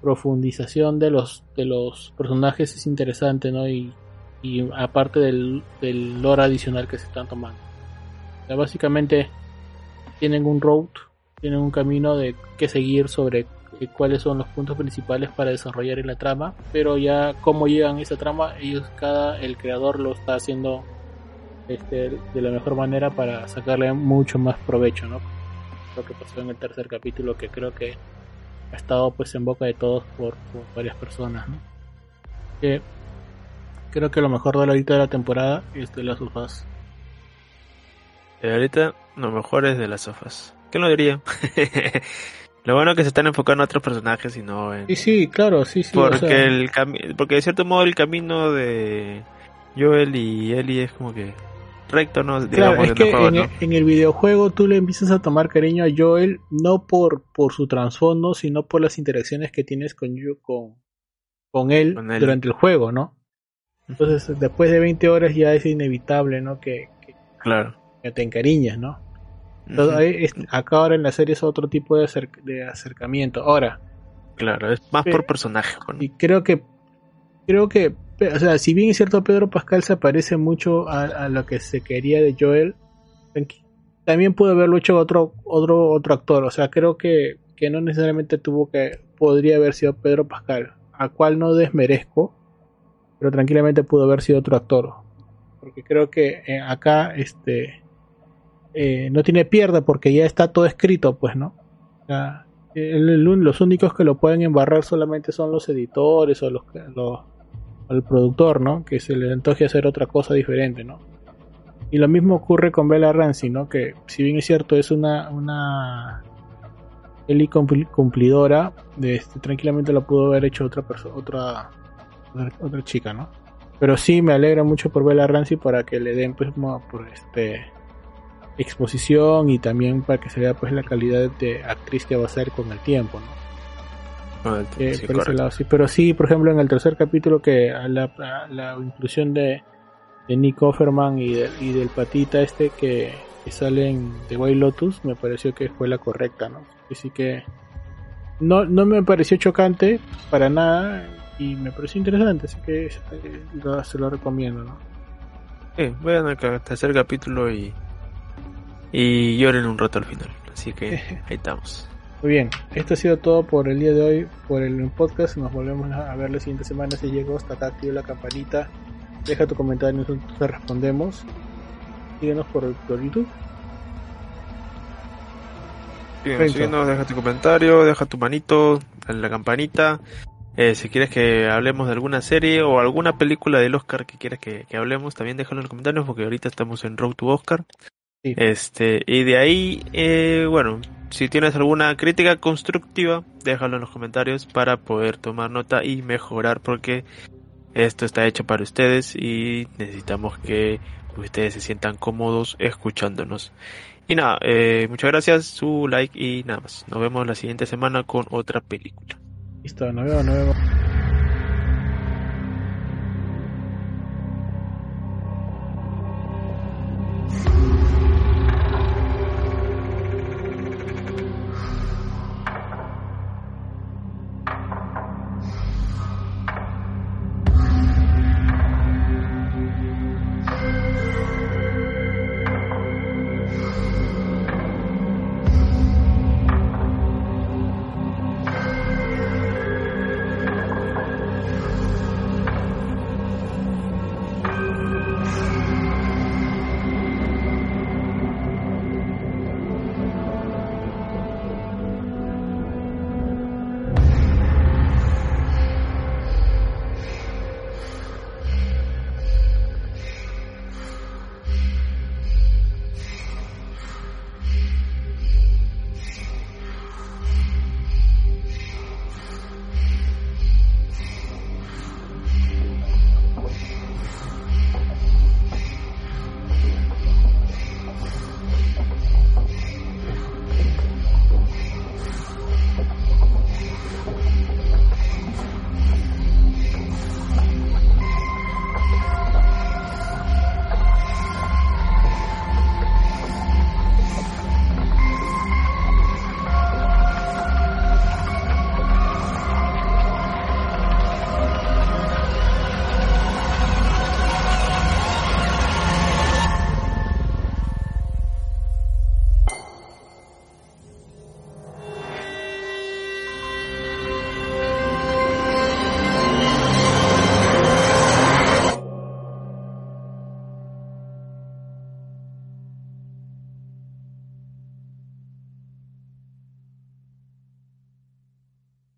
profundización de los de los personajes es interesante, ¿no? Y, y aparte del, del lore adicional que se están tomando. O sea, básicamente tienen un road, tienen un camino de que seguir sobre eh, cuáles son los puntos principales para desarrollar en la trama, pero ya cómo llegan a esa trama, ellos cada el creador lo está haciendo este, de la mejor manera para sacarle mucho más provecho, ¿no? Lo que pasó en el tercer capítulo que creo que ha estado pues en boca de todos por, por varias personas, ¿no? Que creo que lo mejor de la ahorita de la temporada es de las ufas. Eh, ahorita lo mejor es de las sofas. ¿Quién lo diría? lo bueno es que se están enfocando en otros personajes y no en... Sí, sí, claro, sí, sí. o porque, sea, el cami- porque de cierto modo el camino de Joel y Ellie es como que recto, ¿no? Claro, Digamos, es en que el juego, en, ¿no? el, en el videojuego tú le empiezas a tomar cariño a Joel no por, por su trasfondo, sino por las interacciones que tienes con, con, con, él Con él. durante el juego, ¿no? Entonces, después de 20 horas ya es inevitable, ¿no? Que, que- Claro. que te encariñes, ¿no? Entonces, Ujú. ahí es- acá ahora en la serie es otro tipo de, de acercamiento. Ahora, Claro, es más por personaje. ¿no? y creo que creo que o sea si bien es cierto Pedro Pascal se parece mucho a, a lo que se quería de Joel también pudo haberlo hecho otro otro otro actor o sea creo que, que no necesariamente tuvo que podría haber sido Pedro Pascal a cual no desmerezco pero tranquilamente pudo haber sido otro actor porque creo que eh, acá este eh, no tiene pierda porque ya está todo escrito pues no los únicos que lo pueden embarrar solamente son los editores o los, los o el productor, ¿no? Que se le antoje hacer otra cosa diferente, ¿no? Y lo mismo ocurre con Bella Ramsey, ¿no? Que si bien es cierto es una una cumplidora, este, tranquilamente lo pudo haber hecho otra persona, otra, otra otra chica, ¿no? Pero sí me alegra mucho por Bella Ramsey para que le den pues por este exposición y también para que se vea pues la calidad de actriz que va a ser con el tiempo, ¿no? Ah, Eh, sí, por ese lado, sí. Pero sí, por ejemplo, en el tercer capítulo que a la, a la inclusión de, de Nick Offerman y, y del patita este que, que sale en The White Lotus, me pareció que fue la correcta, ¿no? Así que no, no me pareció chocante para nada y me pareció interesante, así que eh, se lo recomiendo, ¿no? Sí, vean el tercer capítulo y, y lloren un rato al final. Así que ahí estamos. Muy bien, esto ha sido todo por el día de hoy, por el podcast. Nos volvemos a ver la siguiente semana si llegó hasta acá, activa la campanita. Deja tu comentario, nosotros te respondemos. Síguenos por, por YouTube. Síguenos, deja tu comentario, deja tu manito en la campanita. Eh, si quieres que hablemos de alguna serie o alguna película del Oscar que quieras que, hablemos, también déjalo en los comentarios porque ahorita estamos en Road to Oscar. Este, y de ahí, eh, bueno, si tienes alguna crítica constructiva, déjalo en los comentarios para poder tomar nota y mejorar porque esto está hecho para ustedes y necesitamos que ustedes se sientan cómodos escuchándonos. Y nada, eh, muchas gracias, su like y nada más. Nos vemos la siguiente semana con otra película. Listo, nos vemos, nos vemos.